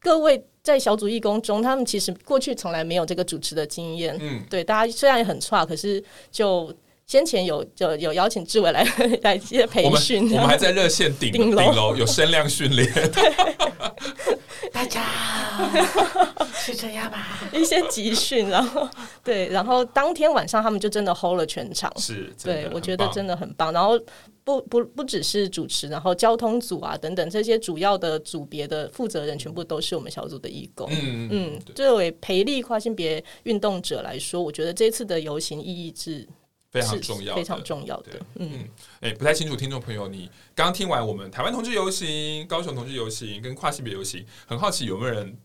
各位在小组义工中，他们其实过去从来没有这个主持的经验。嗯，对，大家虽然也很差，可是就先前有就有邀请志伟来 来接培训，我们还在热线顶顶楼有声量训练。大家 是这样吧？一些集训，然后对，然后当天晚上他们就真的 hold 了全场。是，对，我觉得真的很棒。然后不不不只是主持，然后交通组啊等等这些主要的组别的负责人，全部都是我们小组的义工。嗯嗯，作为培力跨性别运动者来说，我觉得这次的游行意义是。非常重要，非常重要的。嗯，哎、欸，不太清楚，听众朋友，你刚刚听完我们台湾同志游行、高雄同志游行跟跨性别游行，很好奇有没有人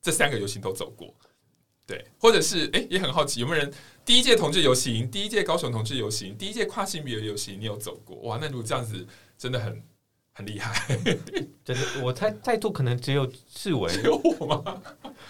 这三个游行都走过？对，或者是哎、欸，也很好奇有没有人第一届同志游行、第一届高雄同志游行、第一届跨性别游行，你有走过？哇，那如果这样子，真的很很厉害。真的，我猜在座可能只有志伟，只有我吗？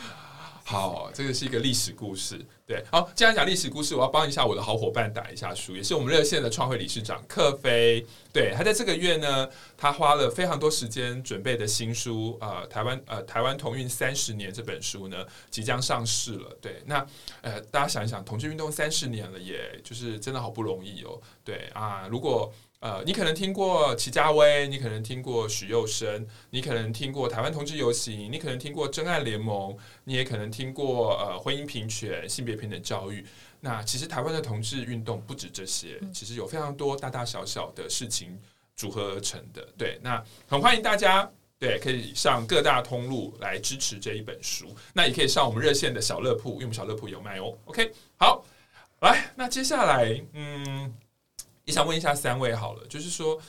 好，这个是一个历史故事。对，好，既然讲历史故事，我要帮一下我的好伙伴打一下书，也是我们热线的创会理事长克飞。对，他在这个月呢，他花了非常多时间准备的新书，呃，台湾呃台湾同运三十年这本书呢，即将上市了。对，那呃，大家想一想，同志运动三十年了，也就是真的好不容易哦。对啊，如果。呃，你可能听过齐家威，你可能听过许佑生，你可能听过台湾同志游行，你可能听过真爱联盟，你也可能听过呃婚姻平权、性别平等教育。那其实台湾的同志运动不止这些，其实有非常多大大小小的事情组合而成的。对，那很欢迎大家，对，可以上各大通路来支持这一本书。那也可以上我们热线的小乐铺，因为我们小乐铺有卖哦。OK，好，来，那接下来，嗯。想问一下三位好了，就是说，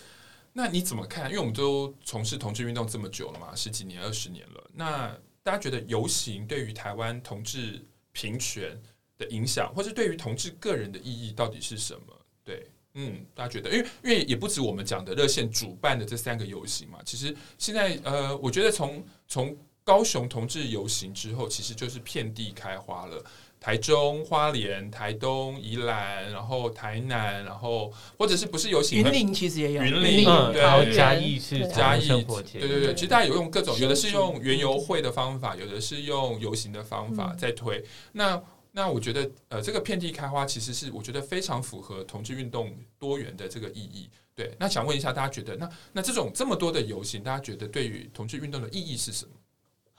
那你怎么看？因为我们都从事同志运动这么久了嘛，十几年、二十年了。那大家觉得游行对于台湾同志平权的影响，或是对于同志个人的意义到底是什么？对，嗯，大家觉得，因为因为也不止我们讲的热线主办的这三个游行嘛，其实现在呃，我觉得从从高雄同志游行之后，其实就是遍地开花了。台中、花莲、台东、宜兰，然后台南，然后或者是不是游行？云林其实也有云林，对，嘉义是嘉义，对对对，其实大家有用各种，有的是用园游会的方法，有的是用游行的方法在推。那那我觉得，呃，这个遍地开花其实是我觉得非常符合同志运动多元的这个意义。对，那想问一下大家觉得，那那这种这么多的游行，大家觉得对于同志运动的意义是什么？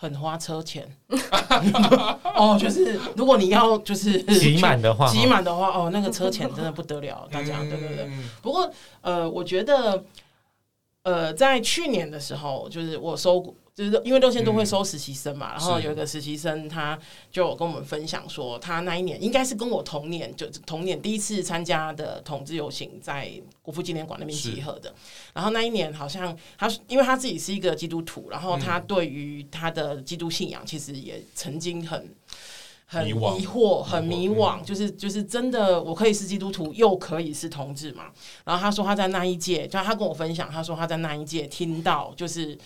很花车钱 哦，就是如果你要就是挤满的话，挤满的话哦，那个 车钱真的不得了，大家对对对。不过呃，我觉得呃，在去年的时候，就是我收过。就是因为六千都会收实习生嘛，嗯、然后有一个实习生，他就跟我们分享说，他那一年应该是跟我同年，就同年第一次参加的同志游行，在国父纪念馆那边集合的。然后那一年好像他，因为他自己是一个基督徒，然后他对于他的基督信仰，其实也曾经很很疑惑，很迷惘，就是就是真的，我可以是基督徒，又可以是同志嘛？然后他说他在那一届，就他跟我分享，他说他在那一届听到就是。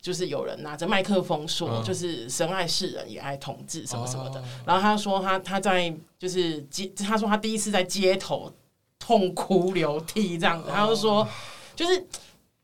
就是有人拿着麦克风说，就是神爱世人，也爱同志什么什么的。然后他说他他在就是街，他说他第一次在街头痛哭流涕这样子。他就说，就是。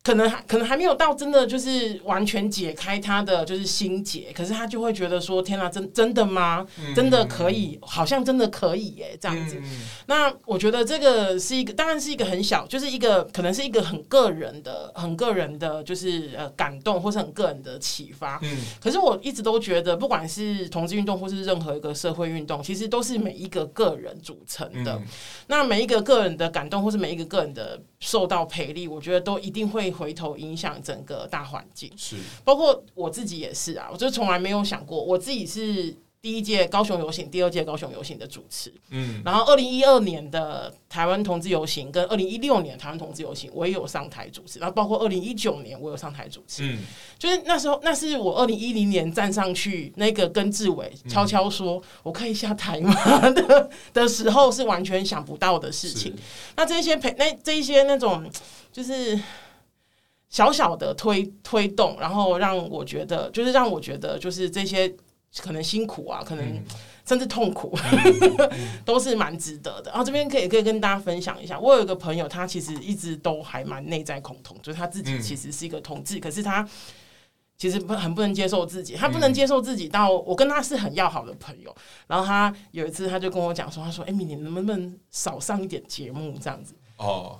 可能还可能还没有到真的就是完全解开他的就是心结，可是他就会觉得说天哪，真真的吗？真的可以？好像真的可以耶，这样子。那我觉得这个是一个，当然是一个很小，就是一个可能是一个很个人的、很个人的，就是呃感动，或是很个人的启发。可是我一直都觉得，不管是同志运动，或是任何一个社会运动，其实都是每一个个人组成的。那每一个个人的感动，或是每一个个人的受到培力，我觉得都一定会。回头影响整个大环境，是。包括我自己也是啊，我就从来没有想过，我自己是第一届高雄游行、第二届高雄游行的主持，嗯，然后二零一二年的台湾同志游行跟二零一六年台湾同志游行，我也有上台主持，然后包括二零一九年我有上台主持，嗯，就是那时候那是我二零一零年站上去那个跟志伟悄悄说我可以下台吗？的的时候，是完全想不到的事情。那这些陪那这一些那种就是。小小的推推动，然后让我觉得，就是让我觉得，就是这些可能辛苦啊，可能甚至痛苦，嗯、都是蛮值得的。然后这边可以可以跟大家分享一下，我有一个朋友，他其实一直都还蛮内在恐同，就是他自己其实是一个同志，嗯、可是他其实不很不能接受自己，他不能接受自己到我跟他是很要好的朋友，然后他有一次他就跟我讲说，他说：“艾米，你能不能少上一点节目？这样子？”哦，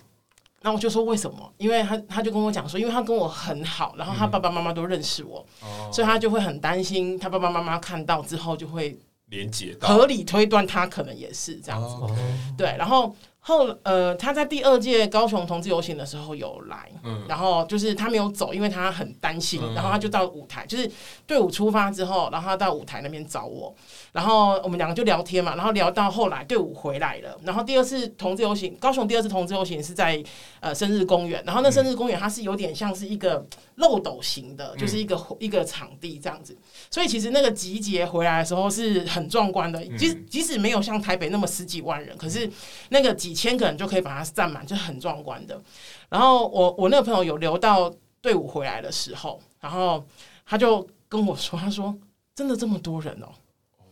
那我就说为什么？因为他他就跟我讲说，因为他跟我很好，然后他爸爸妈妈都认识我，所以他就会很担心他爸爸妈妈看到之后就会连接到，合理推断他可能也是这样子，对，然后。后呃，他在第二届高雄同志游行的时候有来，嗯，然后就是他没有走，因为他很担心，嗯、然后他就到舞台，就是队伍出发之后，然后他到舞台那边找我，然后我们两个就聊天嘛，然后聊到后来队伍回来了，然后第二次同志游行，高雄第二次同志游行是在呃生日公园，然后那生日公园它是有点像是一个漏斗型的，就是一个、嗯、一个场地这样子，所以其实那个集结回来的时候是很壮观的，即使即使没有像台北那么十几万人，可是那个几千个人就可以把它占满，就很壮观的。然后我我那个朋友有留到队伍回来的时候，然后他就跟我说：“他说真的这么多人哦。”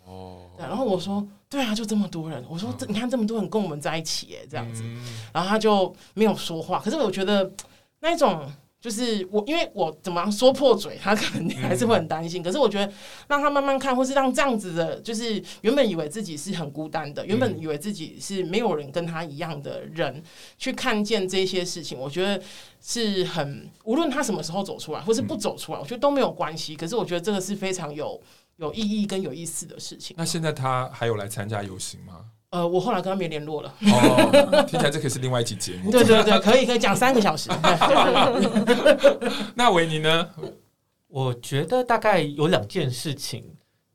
哦。然后我说：“对啊，就这么多人。”我说：“这你看这么多人跟我们在一起，耶，这样子。”然后他就没有说话。可是我觉得那种。就是我，因为我怎么说破嘴，他可能还是会很担心。可是我觉得让他慢慢看，或是让这样子的，就是原本以为自己是很孤单的，原本以为自己是没有人跟他一样的人，去看见这些事情，我觉得是很无论他什么时候走出来，或是不走出来，我觉得都没有关系。可是我觉得这个是非常有有意义跟有意思的事情。那现在他还有来参加游行吗？呃，我后来跟他没联络了。哦，听起来这可是另外一期节目。对对对，可以可以讲三个小时。那维尼呢？我觉得大概有两件事情。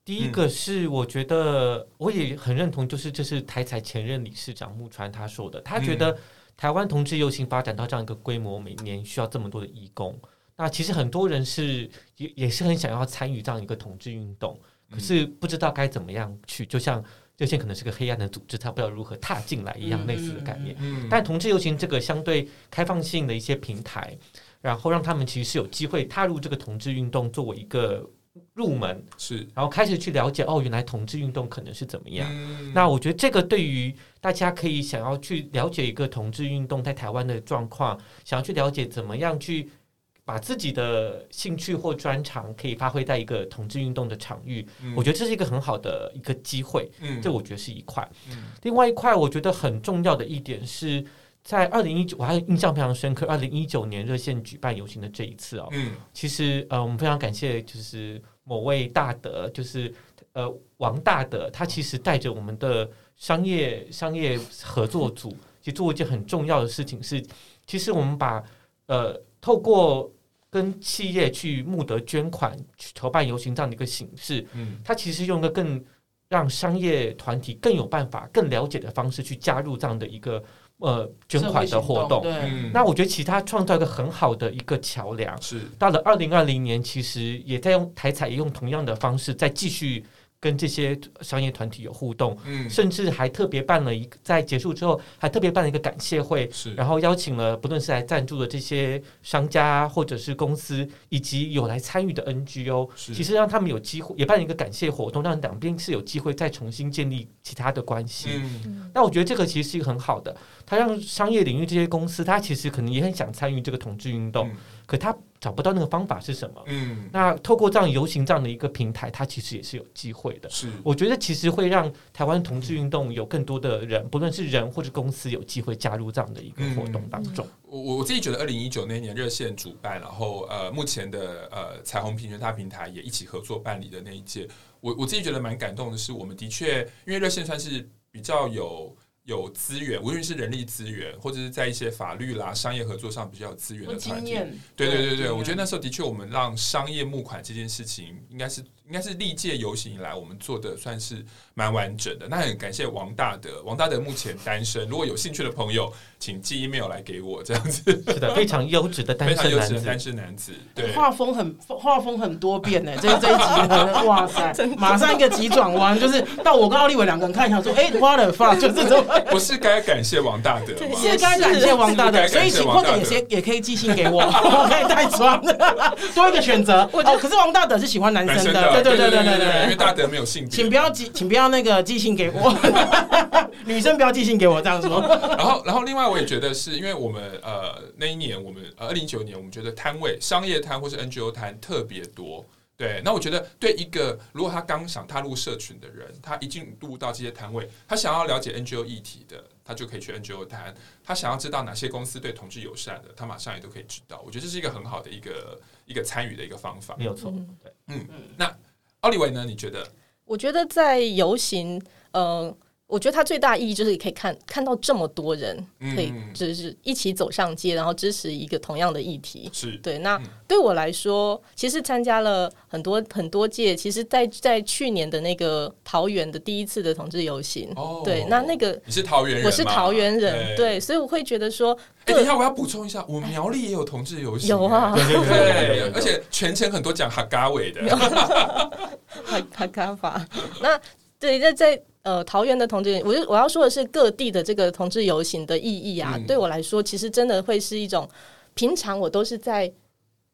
第一个是，我觉得我也很认同，就是这是台彩前任理事长木川他说的，他觉得台湾同志游行发展到这样一个规模，每年需要这么多的义工。那其实很多人是也也是很想要参与这样一个同志运动，可是不知道该怎么样去，就像。热线可能是个黑暗的组织，他不知道如何踏进来一样类似的概念。嗯嗯嗯、但同志游行这个相对开放性的一些平台，然后让他们其实是有机会踏入这个同志运动作为一个入门，是，然后开始去了解哦，原来同志运动可能是怎么样。嗯、那我觉得这个对于大家可以想要去了解一个同志运动在台湾的状况，想要去了解怎么样去。把自己的兴趣或专长可以发挥在一个同志运动的场域，嗯、我觉得这是一个很好的一个机会。嗯，这我觉得是一块。嗯、另外一块我觉得很重要的一点是在二零一九，我还印象非常深刻。二零一九年热线举办游行的这一次哦，嗯，其实呃，我们非常感谢，就是某位大德，就是呃王大德，他其实带着我们的商业商业合作组，去做一件很重要的事情，是其实我们把呃透过跟企业去募得捐款，去筹办游行这样的一个形式，嗯，它其实用一个更让商业团体更有办法、更了解的方式去加入这样的一个呃捐款的活动。对，嗯、那我觉得其他创造一个很好的一个桥梁。是到了二零二零年，其实也在用台彩也用同样的方式再继续。跟这些商业团体有互动，嗯，甚至还特别办了一个，在结束之后还特别办了一个感谢会，是，然后邀请了不论是来赞助的这些商家或者是公司，以及有来参与的 NGO，是，其实让他们有机会也办了一个感谢活动，让两边是有机会再重新建立其他的关系。嗯，那我觉得这个其实是一个很好的，它让商业领域这些公司，它其实可能也很想参与这个统治运动。嗯可他找不到那个方法是什么？嗯，那透过这样游行这样的一个平台，他其实也是有机会的。是，我觉得其实会让台湾同志运动有更多的人，不论是人或者公司，有机会加入这样的一个活动当中。我我自己觉得，二零一九那年热线主办，然后呃，目前的呃彩虹平权大平台也一起合作办理的那一届，我我自己觉得蛮感动的是，我们的确因为热线算是比较有。有资源，无论是人力资源，或者是在一些法律啦、商业合作上比较有资源的团体，对对对对，我觉得那时候的确，我们让商业募款这件事情，应该是应该是历届游行以来，我们做的算是蛮完整的。那很感谢王大德，王大德目前单身，如果有兴趣的朋友，请寄 email 来给我，这样子是的，非常优质的单身男子，非常优质的单身男子，对，画风很画风很多变呢，这这一集呢，哇塞，马上一个急转弯，就是到我跟奥利维两个人看一下，说，哎，what the fuck，就这种。不是该感谢王大德吗？是该感谢王大德，所以请或者有些也可以寄信给我，我可以代传，多一个选择。哦，可是王大德是喜欢男生的，对对对对对对，因为大德没有性别，请不要寄，请不要那个寄信给我，女生不要寄信给我这样说。然后，然后另外我也觉得是因为我们呃那一年我们呃二零一九年我们觉得摊位商业摊或是 NGO 摊特别多。对，那我觉得对一个如果他刚想踏入社群的人，他一进入到这些摊位，他想要了解 NGO 议题的，他就可以去 NGO 摊；他想要知道哪些公司对同志友善的，他马上也都可以知道。我觉得这是一个很好的一个一个参与的一个方法。没有错，对，嗯，那奥利维呢？你觉得？我觉得在游行，呃。我觉得它最大意义就是可以看看到这么多人可以就是一起走上街，然后支持一个同样的议题。是。对。那对我来说，其实参加了很多很多届。其实在，在在去年的那个桃园的第一次的同志游行，哦、对，那那个你是桃园人，我是桃园人，对，所以我会觉得说，哎，等一下我要补充一下，我们苗栗也有同志游行，有啊，对，对，而且全程很多讲哈嘎伟的，哈哈嘎法。那对，在在。呃，桃园的同志，我就我要说的是各地的这个同志游行的意义啊，嗯、对我来说，其实真的会是一种平常我都是在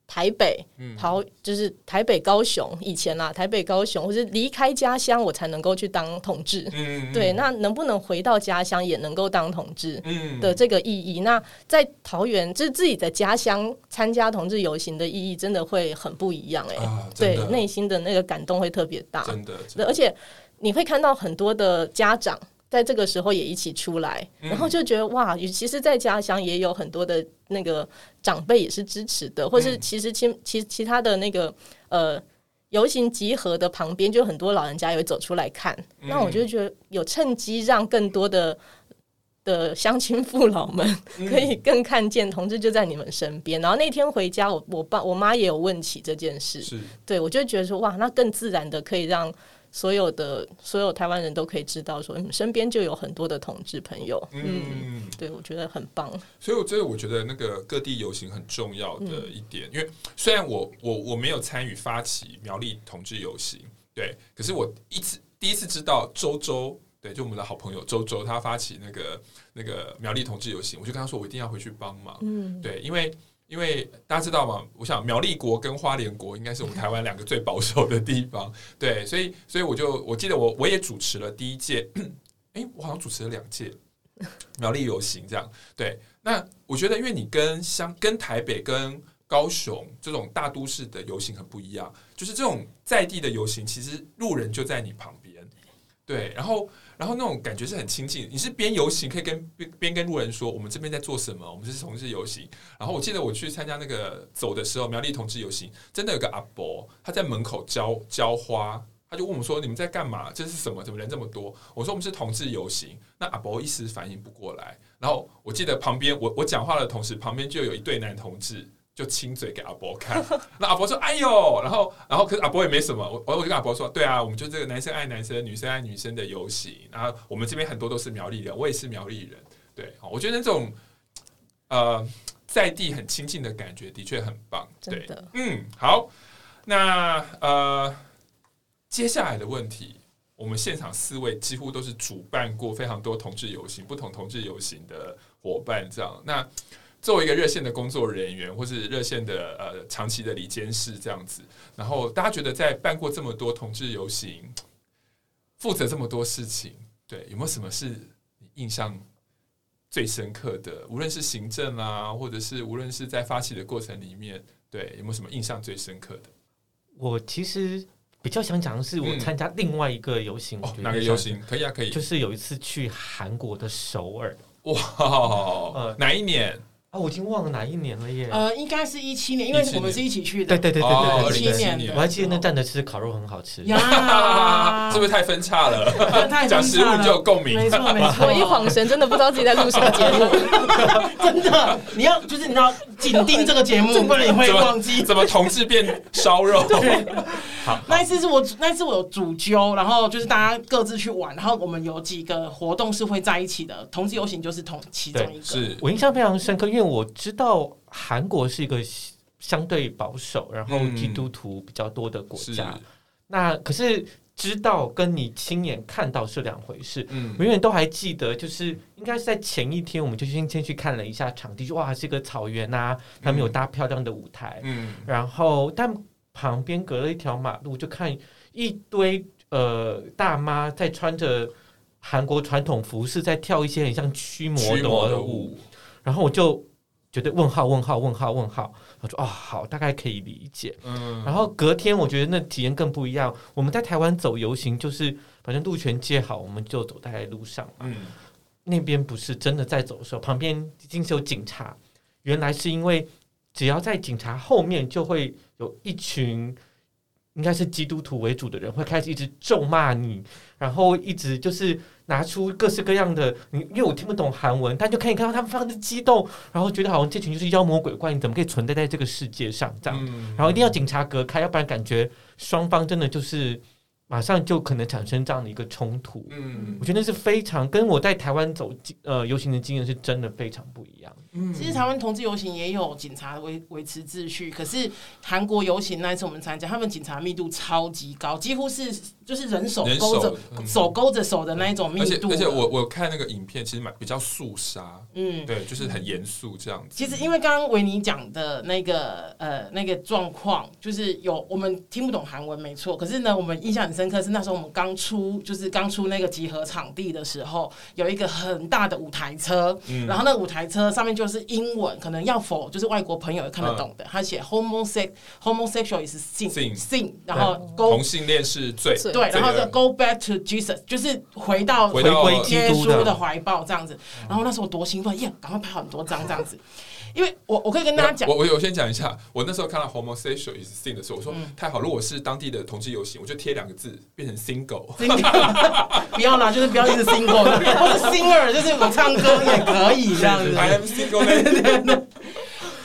台北，桃、嗯、就是台北、高雄以前啦，台北、高雄，或是离开家乡，我才能够去当同志。嗯，对，那能不能回到家乡也能够当同志？嗯的这个意义，那在桃园就是自己的家乡参加同志游行的意义，真的会很不一样哎、欸啊，对，内心的那个感动会特别大，真的，真的，而且。你会看到很多的家长在这个时候也一起出来，然后就觉得哇，其实，在家乡也有很多的那个长辈也是支持的，或是其实其其其他的那个呃游行集合的旁边，就很多老人家也会走出来看。那我就觉得有趁机让更多的的乡亲父老们可以更看见同志就在你们身边。然后那天回家，我我爸我妈也有问起这件事，对我就觉得说哇，那更自然的可以让。所有的所有台湾人都可以知道，说你身边就有很多的同志朋友。嗯，嗯对，我觉得很棒。所以，我这个我觉得那个各地游行很重要的一点，嗯、因为虽然我我我没有参与发起苗栗同志游行，对，可是我一次第一次知道周周，对，就我们的好朋友周周，他发起那个那个苗栗同志游行，我就跟他说，我一定要回去帮忙。嗯，对，因为。因为大家知道吗？我想苗栗国跟花莲国应该是我们台湾两个最保守的地方，对，所以所以我就我记得我我也主持了第一届，哎，我好像主持了两届苗栗游行这样，对。那我觉得，因为你跟香跟台北跟高雄这种大都市的游行很不一样，就是这种在地的游行，其实路人就在你旁边，对，然后。然后那种感觉是很亲近，你是边游行可以跟边边跟路人说，我们这边在做什么，我们是同志游行。然后我记得我去参加那个走的时候，苗栗同志游行，真的有个阿伯他在门口浇浇花，他就问我说，你们在干嘛？这是什么？怎么人这么多？我说我们是同志游行。那阿伯一时反应不过来。然后我记得旁边我我讲话的同时，旁边就有一对男同志。就亲嘴给阿伯看，那阿伯说：“哎呦！”然后，然后可是阿伯也没什么。我我就跟阿伯说：“对啊，我们就这个男生爱男生，女生爱女生的游戏。然后我们这边很多都是苗栗人，我也是苗栗人。对，我觉得那种呃在地很亲近的感觉的确很棒。对，嗯，好。那呃接下来的问题，我们现场四位几乎都是主办过非常多同志游行、不同同志游行的伙伴，这样那。作为一个热线的工作人员，或是热线的呃长期的理监事这样子，然后大家觉得在办过这么多同志游行，负责这么多事情，对，有没有什么是你印象最深刻的？无论是行政啊，或者是无论是在发起的过程里面，对，有没有什么印象最深刻的？我其实比较想讲的是，我参加另外一个游行，哪个游行？可以啊，可以，就是有一次去韩国的首尔，哇，呃，哪一年？啊，我已经忘了哪一年了耶。呃，应该是一七年，因为我们是一起去的。对对对对对，一七年。我还记得那站的吃烤肉很好吃。呀，是不是太分叉了？太讲食物就有共鸣。没错没错。我一晃神，真的不知道自己在录什么节目。真的，你要就是你要紧盯这个节目，不然你会忘记。怎么同志变烧肉？对。好，那一次是我那一次我有主揪，然后就是大家各自去玩，然后我们有几个活动是会在一起的。同志游行就是同其中一个。是我印象非常深刻，因为。我知道韩国是一个相对保守，然后基督徒比较多的国家。嗯、那可是知道跟你亲眼看到是两回事。嗯，永远都还记得，就是应该是在前一天，我们就先先去看了一下场地，就哇，是个草原啊，他们有搭漂亮的舞台。嗯，然后但旁边隔了一条马路，就看一堆呃大妈在穿着韩国传统服饰，在跳一些很像驱魔的舞，然后我就觉得问号问号问号问号，我说哦好，大概可以理解。嗯，然后隔天我觉得那体验更不一样。我们在台湾走游行，就是反正路权借好，我们就走在路上嘛。嗯，那边不是真的在走的时候，旁边已经是有警察。原来是因为只要在警察后面，就会有一群应该是基督徒为主的人会开始一直咒骂你，然后一直就是拿出各式各样的你，因为我听不懂韩文，但就可以看到他们非常的激动，然后觉得好像这群就是妖魔鬼怪，你怎么可以存在在这个世界上这样？然后一定要警察隔开，要不然感觉双方真的就是。马上就可能产生这样的一个冲突，嗯，我觉得那是非常跟我在台湾走呃游行的经验是真的非常不一样。嗯，其实台湾同志游行也有警察维维持秩序，可是韩国游行那一次我们参加，他们警察密度超级高，几乎是就是人手勾着手、嗯、手勾着手的那一种密度。而且而且我我看那个影片，其实蛮比较肃杀，嗯，对，就是很严肃这样子。其实因为刚刚维尼讲的那个呃那个状况，就是有我们听不懂韩文没错，可是呢我们印象很深刻是那时候我们刚出，就是刚出那个集合场地的时候，有一个很大的舞台车，嗯、然后那个舞台车上面就是英文，可能要否就是外国朋友也看得懂的，嗯、他写 homosexual homosexual is sin sin, sin 然后 go, 同性恋是罪，对，然后就 go back to Jesus，就是回到回归耶稣的怀抱这样子。然后那时候我多兴奋，耶，赶快拍很多张这样子。因为我我可以跟大家讲，我我我先讲一下，我那时候看到 homosexual is sin 的时候，我说、嗯、太好，如果是当地的同志游行，我就贴两个字，变成 single，, 不要啦，就是不要一直 single，或者 singer，就是我唱歌也可以这样子。I am single。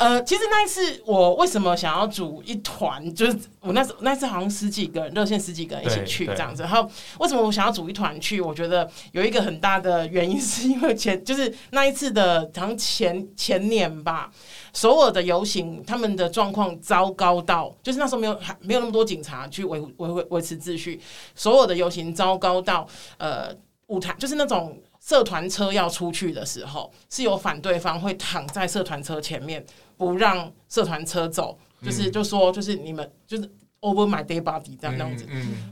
呃，其实那一次我为什么想要组一团，就是我那时那次好像十几个人，热线十几个人一起去这样子。然后为什么我想要组一团去？我觉得有一个很大的原因，是因为前就是那一次的，好像前前年吧，首尔的游行他们的状况糟糕到，就是那时候没有还没有那么多警察去维维维维持秩序，所有的游行糟糕到呃舞台就是那种社团车要出去的时候，是有反对方会躺在社团车前面。不让社团车走，就是就说就是你们就是 over my dead body 这样这样子，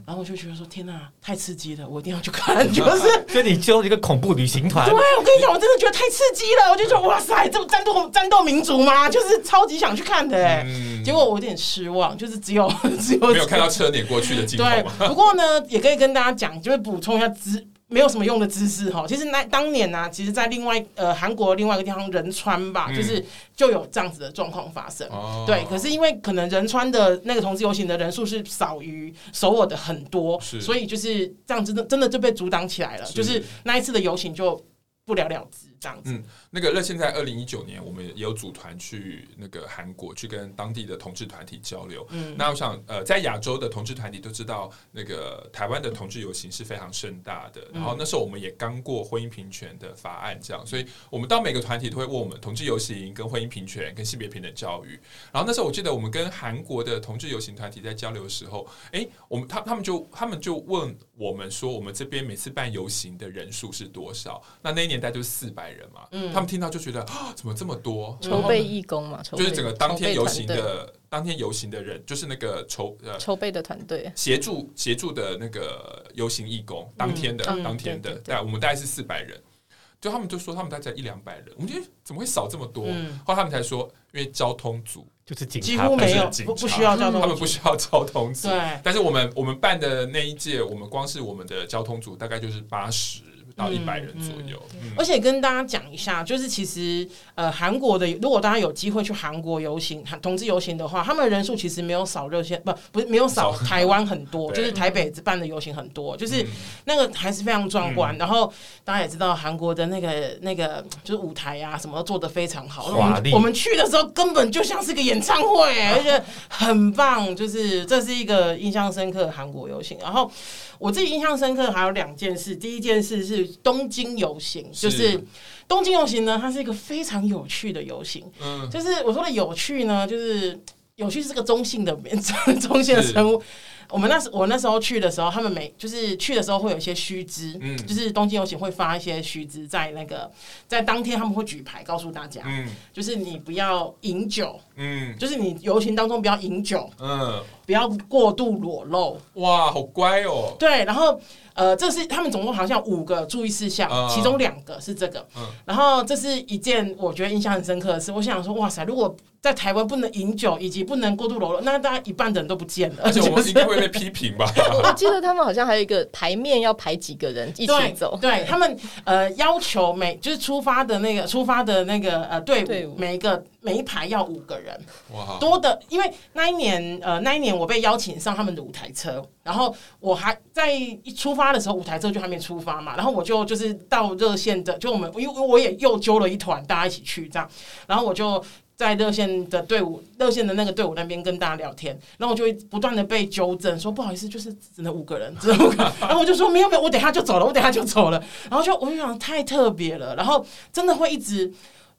然后我就觉得说天哪，太刺激了，我一定要去看，就是所以你就一个恐怖旅行团，对，我跟你讲，我真的觉得太刺激了，我就觉得哇塞，这么战斗战斗民族吗？就是超级想去看的，哎、嗯，结果我有点失望，就是只有 只有没有看到车碾过去的镜头。对，不过呢，也可以跟大家讲，就是补充一下资。没有什么用的知识哈，其实那当年呢、啊，其实，在另外呃韩国另外一个地方仁川吧，嗯、就是就有这样子的状况发生。哦、对，可是因为可能仁川的那个同志游行的人数是少于首尔的很多，所以就是这样子，真的真的就被阻挡起来了。是就是那一次的游行就不了了之。这样子，嗯，那个热线在二零一九年，我们也有组团去那个韩国，去跟当地的同志团体交流。嗯，那我想，呃，在亚洲的同志团体都知道，那个台湾的同志游行是非常盛大的。然后那时候我们也刚过婚姻平权的法案，这样，所以我们到每个团体都会问我们同志游行、跟婚姻平权、跟性别平等教育。然后那时候我记得我们跟韩国的同志游行团体在交流的时候，哎，我们他他们就他们就问我们说，我们这边每次办游行的人数是多少？那那一年代就是四百。人嘛，嗯，他们听到就觉得啊，怎么这么多？筹备义工嘛，就是整个当天游行的当天游行的人，就是那个筹呃筹备的团队，协助协助的那个游行义工，当天的当天的，对，我们大概是四百人，就他们就说他们大概一两百人，我们觉得怎么会少这么多？后来他们才说，因为交通组就是几乎没有不不需要交通，他们不需要交通组，对。但是我们我们办的那一届，我们光是我们的交通组大概就是八十。到一百人左右，而且跟大家讲一下，就是其实呃，韩国的如果大家有机会去韩国游行、同志游行的话，他们的人数其实没有少热线，不不是没有少台湾很多，就是台北办的游行很多，就是那个还是非常壮观。嗯、然后大家也知道，韩国的那个那个就是舞台啊，什么都做的非常好。我们我们去的时候根本就像是个演唱会，而且很棒，就是这是一个印象深刻的韩国游行。然后。我自己印象深刻还有两件事，第一件事是东京游行，就是东京游行呢，它是一个非常有趣的游行。嗯，就是我说的有趣呢，就是有趣是个中性的 中性的称呼。我们那时我那时候去的时候，他们每就是去的时候会有一些须知，嗯，就是东京游行会发一些须知在那个在当天他们会举牌告诉大家，嗯，就是你不要饮酒，嗯，就是你游行当中不要饮酒，嗯，不要过度裸露，哇，好乖哦，对，然后。呃，这是他们总共好像五个注意事项，嗯、其中两个是这个。嗯、然后这是一件我觉得印象很深刻的事。我想说，哇塞，如果在台湾不能饮酒，以及不能过度柔弱，那大概一半的人都不见了。而且我们应该会被批评吧？我记得他们好像还有一个排面要排几个人一起走。对，对他们呃要求每就是出发的那个出发的那个呃队伍，对每一个每一排要五个人。哇，多的，因为那一年呃那一年我被邀请上他们的舞台车。然后我还在一出发的时候，舞台车就还没出发嘛。然后我就就是到热线的，就我们因为我也又揪了一团，大家一起去这样。然后我就在热线的队伍，热线的那个队伍那边跟大家聊天。然后我就会不断的被纠正，说不好意思，就是只能五个人，只能五个人。然后我就说没有没有，我等下就走了，我等下就走了。然后就我就想太特别了，然后真的会一直，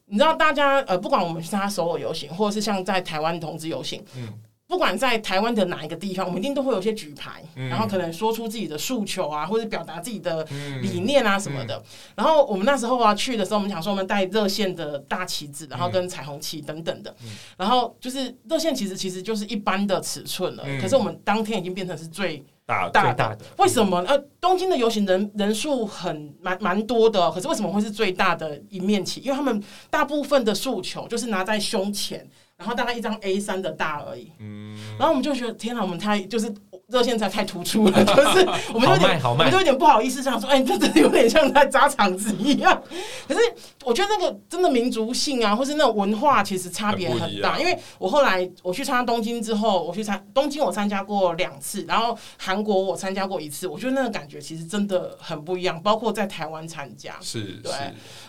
你知道大家呃，不管我们是参加首尔游行，或者是像在台湾同志游行，嗯。不管在台湾的哪一个地方，我们一定都会有一些举牌，嗯、然后可能说出自己的诉求啊，或者表达自己的理念啊什么的。嗯嗯、然后我们那时候啊去的时候，我们想说我们带热线的大旗子，然后跟彩虹旗等等的。嗯、然后就是热线其实其实就是一般的尺寸了，嗯、可是我们当天已经变成是最大的。大的为什么？呃，东京的游行人人数很蛮蛮多的，可是为什么会是最大的一面旗？因为他们大部分的诉求就是拿在胸前。然后大概一张 A 三的大而已，嗯，然后我们就觉得天哪，我们太就是热线才太突出了，就是我们就有点，我们就有点不好意思，想说，哎，这真的有点像在砸场子一样。可是我觉得那个真的民族性啊，或是那种文化，其实差别很大。因为我后来我去参加东京之后，我去参东京，我参加过两次，然后韩国我参加过一次，我觉得那个感觉其实真的很不一样。包括在台湾参加，是，对。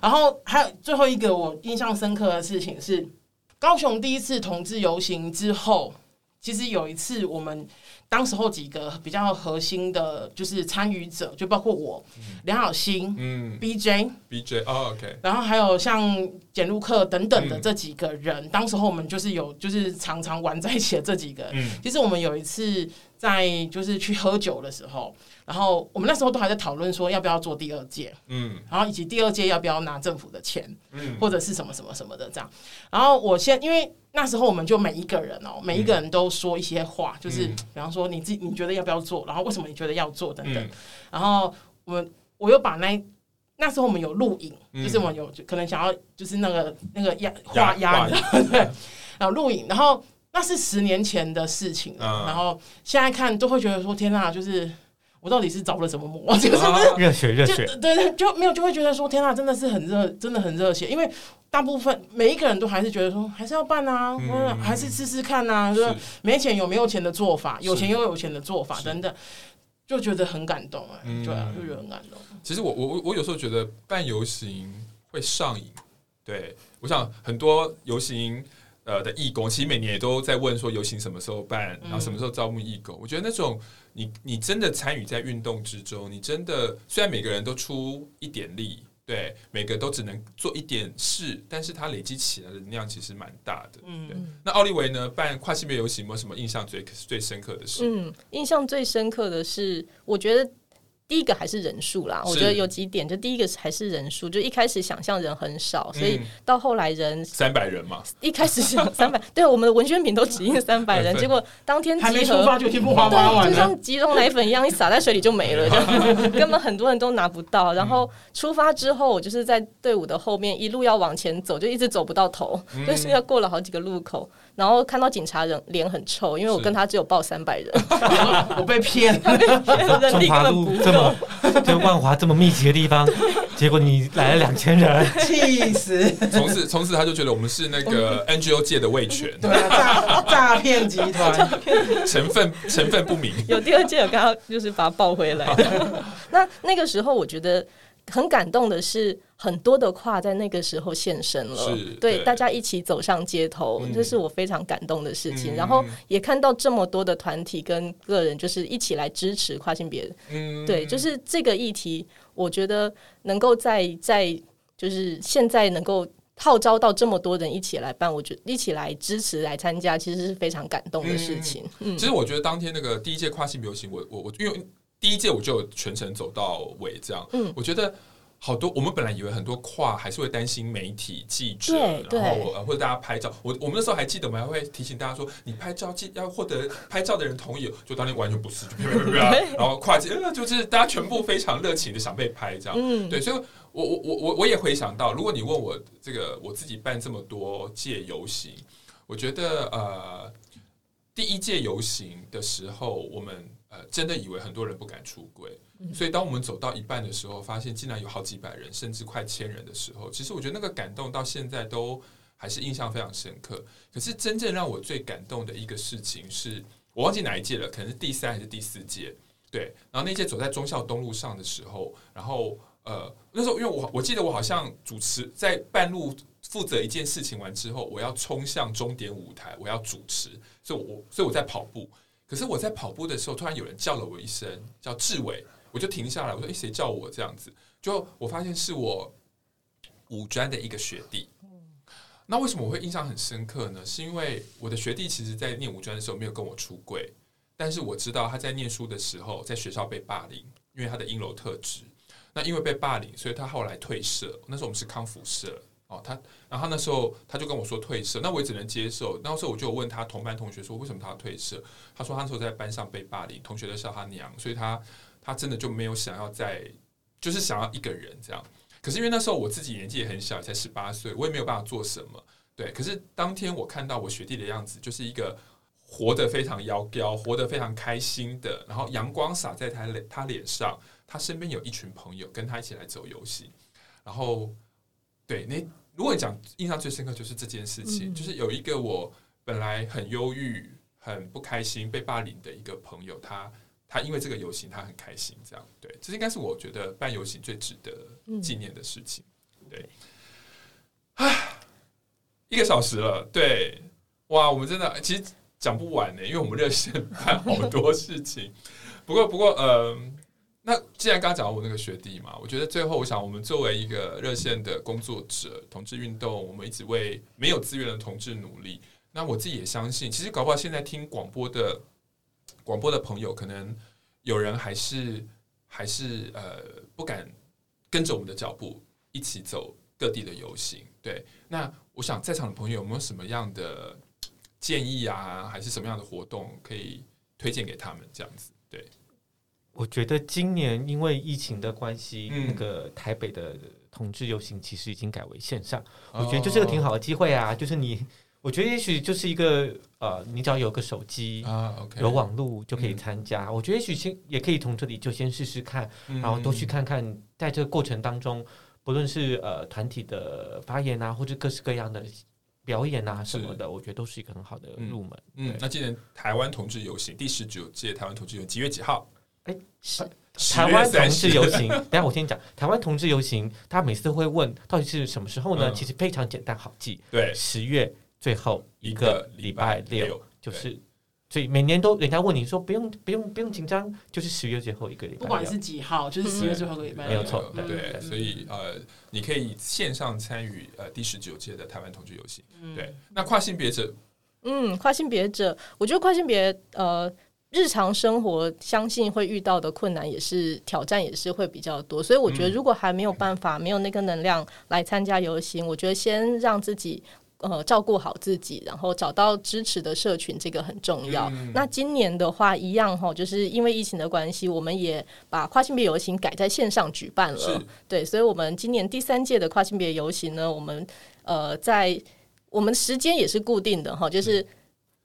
然后还有最后一个我印象深刻的事情是。高雄第一次同志游行之后，其实有一次我们当时候几个比较核心的，就是参与者，就包括我、梁小新、嗯，BJ、BJ，哦，OK，然后还有像简路克等等的这几个人，嗯、当时候我们就是有就是常常玩在一起的这几个人。嗯、其实我们有一次在就是去喝酒的时候。然后我们那时候都还在讨论说要不要做第二届，嗯，然后以及第二届要不要拿政府的钱，嗯，或者是什么什么什么的这样。然后我先，因为那时候我们就每一个人哦，每一个人都说一些话，就是比方说你自己你觉得要不要做，然后为什么你觉得要做等等。然后我们我又把那那时候我们有录影，就是我们有可能想要就是那个那个压画压的 对，然后录影，然后那是十年前的事情了，然后现在看都会觉得说天呐，就是。我到底是着了什么魔？就是热血热血，对对，就没有就会觉得说天啊，真的是很热，真的很热血。因为大部分每一个人都还是觉得说还是要办啊，嗯，还是试试看啊，说没钱有没有钱的做法，有钱又有钱的做法等等，就觉得很感动哎，对啊，就觉得很感动。其实我我我我有时候觉得办游行会上瘾，对，我想很多游行。呃的义工，其实每年也都在问说游行什么时候办，然后什么时候招募义工。嗯、我觉得那种你你真的参与在运动之中，你真的虽然每个人都出一点力，对，每个都只能做一点事，但是它累积起来的能量其实蛮大的。嗯，对。那奥利维呢？办跨性别游行有没有什么印象最最深刻的事？嗯，印象最深刻的是，我觉得。第一个还是人数啦，我觉得有几点，就第一个还是人数，就一开始想象人很少，所以到后来人三百人嘛，一开始想 三百，对，我们的文宣品都指印三百人，结果当天还没出发就全部花光了，就像集中奶粉一样，一洒在水里就没了，就 根本很多人都拿不到。然后出发之后，我就是在队伍的后面一路要往前走，就一直走不到头，就是要过了好几个路口。然后看到警察人脸很臭，因为我跟他只有报三百人，我 被骗了。中华路这么就万华这么密集的地方，结果你来了两千人，气死！从此从此他就觉得我们是那个 NGO 界的味全，对啊，诈诈骗集团，成分成分不明。有第二届有刚刚就是把他报回来的。那那个时候我觉得。很感动的是，很多的跨在那个时候现身了，对，对。大家一起走上街头，嗯、这是我非常感动的事情。嗯、然后也看到这么多的团体跟个人，就是一起来支持跨性别，嗯，对，就是这个议题，我觉得能够在在就是现在能够号召到这么多人一起来办，我觉得一起来支持来参加，其实是非常感动的事情。嗯，其实我觉得当天那个第一届跨性别游行，我我我因为第一届我就全程走到尾，这样，嗯，我觉得。好多，我们本来以为很多跨还是会担心媒体记者，然后或者大家拍照。我我们那时候还记得，我们还会提醒大家说，你拍照记要获得拍照的人同意。就当天完全不是，然后跨界，就是大家全部非常热情的想被拍，这样。嗯，对，所以我我我我我也回想到，如果你问我这个我自己办这么多届游行，我觉得呃，第一届游行的时候，我们呃真的以为很多人不敢出柜。所以，当我们走到一半的时候，发现竟然有好几百人，甚至快千人的时候，其实我觉得那个感动到现在都还是印象非常深刻。可是，真正让我最感动的一个事情是，我忘记哪一届了，可能是第三还是第四届。对，然后那届走在中校东路上的时候，然后呃，那时候因为我我记得我好像主持在半路负责一件事情完之后，我要冲向终点舞台，我要主持，所以我所以我在跑步。可是我在跑步的时候，突然有人叫了我一声，叫志伟。我就停下来，我说：“诶，谁叫我这样子？”就我发现是我五专的一个学弟。那为什么我会印象很深刻呢？是因为我的学弟其实，在念五专的时候没有跟我出柜，但是我知道他在念书的时候，在学校被霸凌，因为他的阴柔特质。那因为被霸凌，所以他后来退社。那时候我们是康复社哦，他然后那时候他就跟我说退社，那我也只能接受。那时候我就问他同班同学说：“为什么他要退社？”他说：“他那时候在班上被霸凌，同学都笑他娘，所以他。”他真的就没有想要再，就是想要一个人这样。可是因为那时候我自己年纪也很小，才十八岁，我也没有办法做什么。对，可是当天我看到我学弟的样子，就是一个活得非常妖娇、活得非常开心的，然后阳光洒在他脸他脸上，他身边有一群朋友跟他一起来走游戏。然后，对，那如果你讲印象最深刻就是这件事情，就是有一个我本来很忧郁、很不开心、被霸凌的一个朋友，他。他因为这个游行，他很开心，这样对，这应该是我觉得办游行最值得纪念的事情。对，啊，一个小时了，对，哇，我们真的其实讲不完呢，因为我们热线办好多事情。不过，不过，呃，那既然刚刚讲到我那个学弟嘛，我觉得最后，我想我们作为一个热线的工作者，同志运动，我们一直为没有资源的同志努力。那我自己也相信，其实搞不好现在听广播的。广播的朋友，可能有人还是还是呃不敢跟着我们的脚步一起走各地的游行。对，那我想在场的朋友有没有什么样的建议啊，还是什么样的活动可以推荐给他们？这样子，对，我觉得今年因为疫情的关系，嗯、那个台北的同志游行其实已经改为线上，哦、我觉得就是个挺好的机会啊，就是你。我觉得也许就是一个呃，你只要有个手机啊，okay, 有网络就可以参加。嗯、我觉得也许先也可以从这里就先试试看，嗯、然后多去看看，在这个过程当中，不论是呃团体的发言啊，或者各式各样的表演啊什么的，我觉得都是一个很好的入门。嗯，那今年台湾同志游行第十九届台湾同志游行几月几号？哎，是台湾同志游行。等下我先讲台湾同志游行，他每次都会问到底是什么时候呢？嗯、其实非常简单好记，对，十月。最后一个礼拜六，就是，所以每年都人家问你说不用不用不用紧张，就是十月最后一个礼拜，不管是几号，就是十月最后一个礼拜，没有错。对，所以呃，你可以线上参与呃第十九届的台湾同志游行。对，那跨性别者，嗯，跨性别者，我觉得跨性别呃日常生活相信会遇到的困难也是挑战，也是会比较多。所以我觉得如果还没有办法，没有那个能量来参加游行，我觉得先让自己。呃，照顾好自己，然后找到支持的社群，这个很重要。嗯、那今年的话，一样哈，就是因为疫情的关系，我们也把跨性别游行改在线上举办了。对，所以，我们今年第三届的跨性别游行呢，我们呃，在我们时间也是固定的哈，就是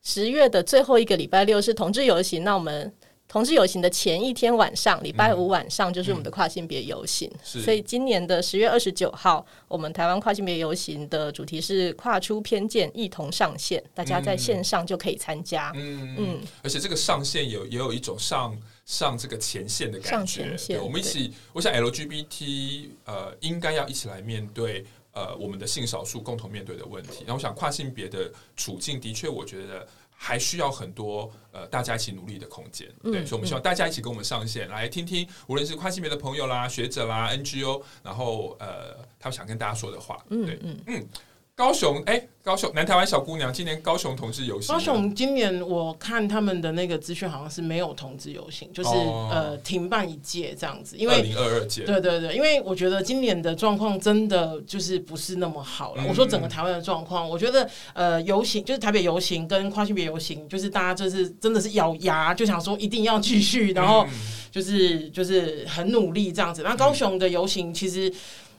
十月的最后一个礼拜六是同志游行，那我们。同志游行的前一天晚上，礼拜五晚上就是我们的跨性别游行，所以今年的十月二十九号，我们台湾跨性别游行的主题是跨出偏见，一同上线，大家在线上就可以参加。嗯嗯，嗯而且这个上线有也有一种上上这个前线的感觉。上前线，我们一起，我想 LGBT 呃应该要一起来面对呃我们的性少数共同面对的问题。然后我想跨性别的处境的确，我觉得。还需要很多呃大家一起努力的空间。对，嗯、所以我们希望大家一起跟我们上线、嗯、来听听，无论是跨性别的朋友啦、学者啦、NGO，然后呃，他们想跟大家说的话。对，嗯嗯。嗯高雄，哎、欸，高雄南台湾小姑娘，今年高雄同志游行。高雄今年我看他们的那个资讯，好像是没有同志游行，就是、哦、呃停办一届这样子。因为二零二二届。对对对，因为我觉得今年的状况真的就是不是那么好了。嗯、我说整个台湾的状况，我觉得呃游行就是台北游行跟跨性别游行，就是大家就是真的是咬牙就想说一定要继续，然后就是就是很努力这样子。那高雄的游行其实。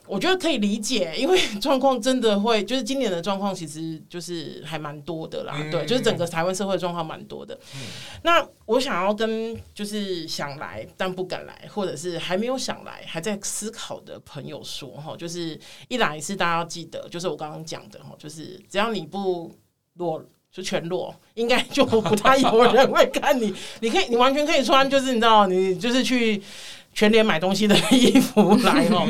我觉得可以理解，因为状况真的会，就是今年的状况其实就是还蛮多的啦，嗯、对，就是整个台湾社会状况蛮多的。嗯、那我想要跟就是想来但不敢来，或者是还没有想来还在思考的朋友说哈，就是一来是大家要记得，就是我刚刚讲的哈，就是只要你不裸就全裸，应该就不太有人会看你。你可以，你完全可以穿，就是你知道，你就是去全联买东西的衣服来哦。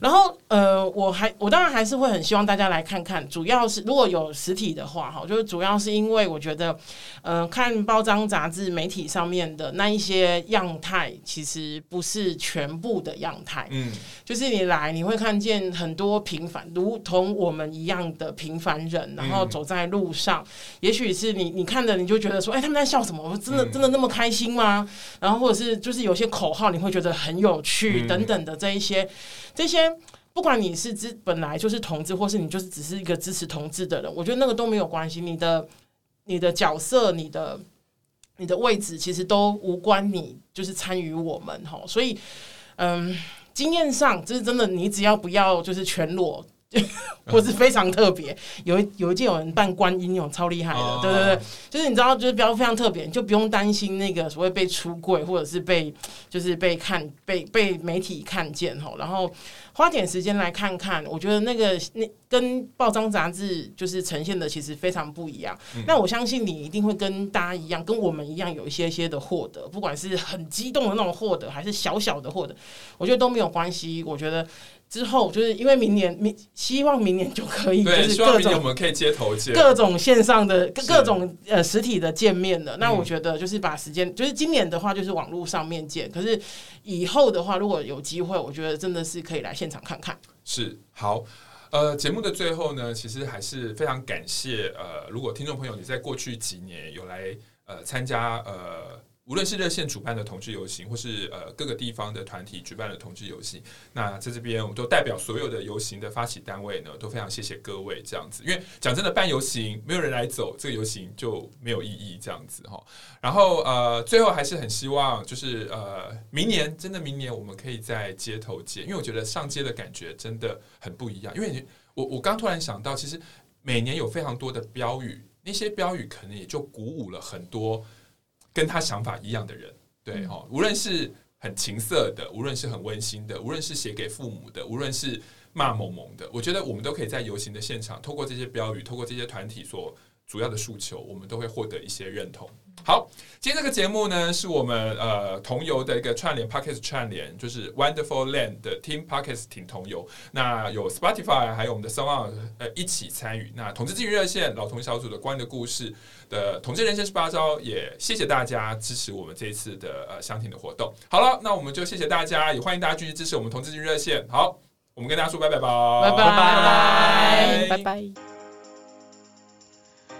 然后，呃，我还我当然还是会很希望大家来看看，主要是如果有实体的话，哈，就是主要是因为我觉得，呃，看包装杂志媒体上面的那一些样态，其实不是全部的样态，嗯，就是你来你会看见很多平凡，如同我们一样的平凡人，然后走在路上，嗯、也许是你你看着你就觉得说，哎，他们在笑什么？我真的真的那么开心吗？然后或者是就是有些口号你会觉得很有趣等等的这一些。这些不管你是支本来就是同志，或是你就是只是一个支持同志的人，我觉得那个都没有关系。你的你的角色、你的你的位置，其实都无关你就是参与我们哈。所以，嗯，经验上就是真的，你只要不要就是全裸。或是非常特别，有一有一届有人扮观音，那种超厉害的，对对对，就是你知道，就是比较非常特别，你就不用担心那个所谓被出柜，或者是被就是被看被被媒体看见吼，然后花点时间来看看，我觉得那个那跟报章杂志就是呈现的其实非常不一样。那我相信你一定会跟大家一样，跟我们一样有一些些的获得，不管是很激动的那种获得，还是小小的获得，我觉得都没有关系。我觉得。之后就是因为明年明希望明年就可以，就是各种我们可以街头见各种线上的各种呃实体的见面的。那我觉得就是把时间，就是今年的话就是网络上面见。可是以后的话，如果有机会，我觉得真的是可以来现场看看。是好，呃，节目的最后呢，其实还是非常感谢呃，如果听众朋友你在过去几年有来呃参加呃。无论是热线主办的同志游行，或是呃各个地方的团体举办的同志游行，那在这边我们都代表所有的游行的发起单位呢，都非常谢谢各位这样子。因为讲真的，办游行没有人来走，这个游行就没有意义这样子哈。然后呃，最后还是很希望就是呃明年真的明年我们可以在街头见，因为我觉得上街的感觉真的很不一样。因为我我刚突然想到，其实每年有非常多的标语，那些标语可能也就鼓舞了很多。跟他想法一样的人，对哈，无论是很情色的，无论是很温馨的，无论是写给父母的，无论是骂萌萌的，我觉得我们都可以在游行的现场，透过这些标语，透过这些团体所主要的诉求，我们都会获得一些认同。好，今天这个节目呢，是我们呃同游的一个串联 p o c k e t 串联，就是 Wonderful Land 的 Team p o c k e t 挺同游。那有 Spotify 还有我们的 SoundOn 呃一起参与。那同志咨询热线老同小组的关的故事的同志人生十八招，也谢谢大家支持我们这一次的呃相挺的活动。好了，那我们就谢谢大家，也欢迎大家继续支持我们同志咨询热线。好，我们跟大家说拜拜吧，拜拜拜拜拜拜。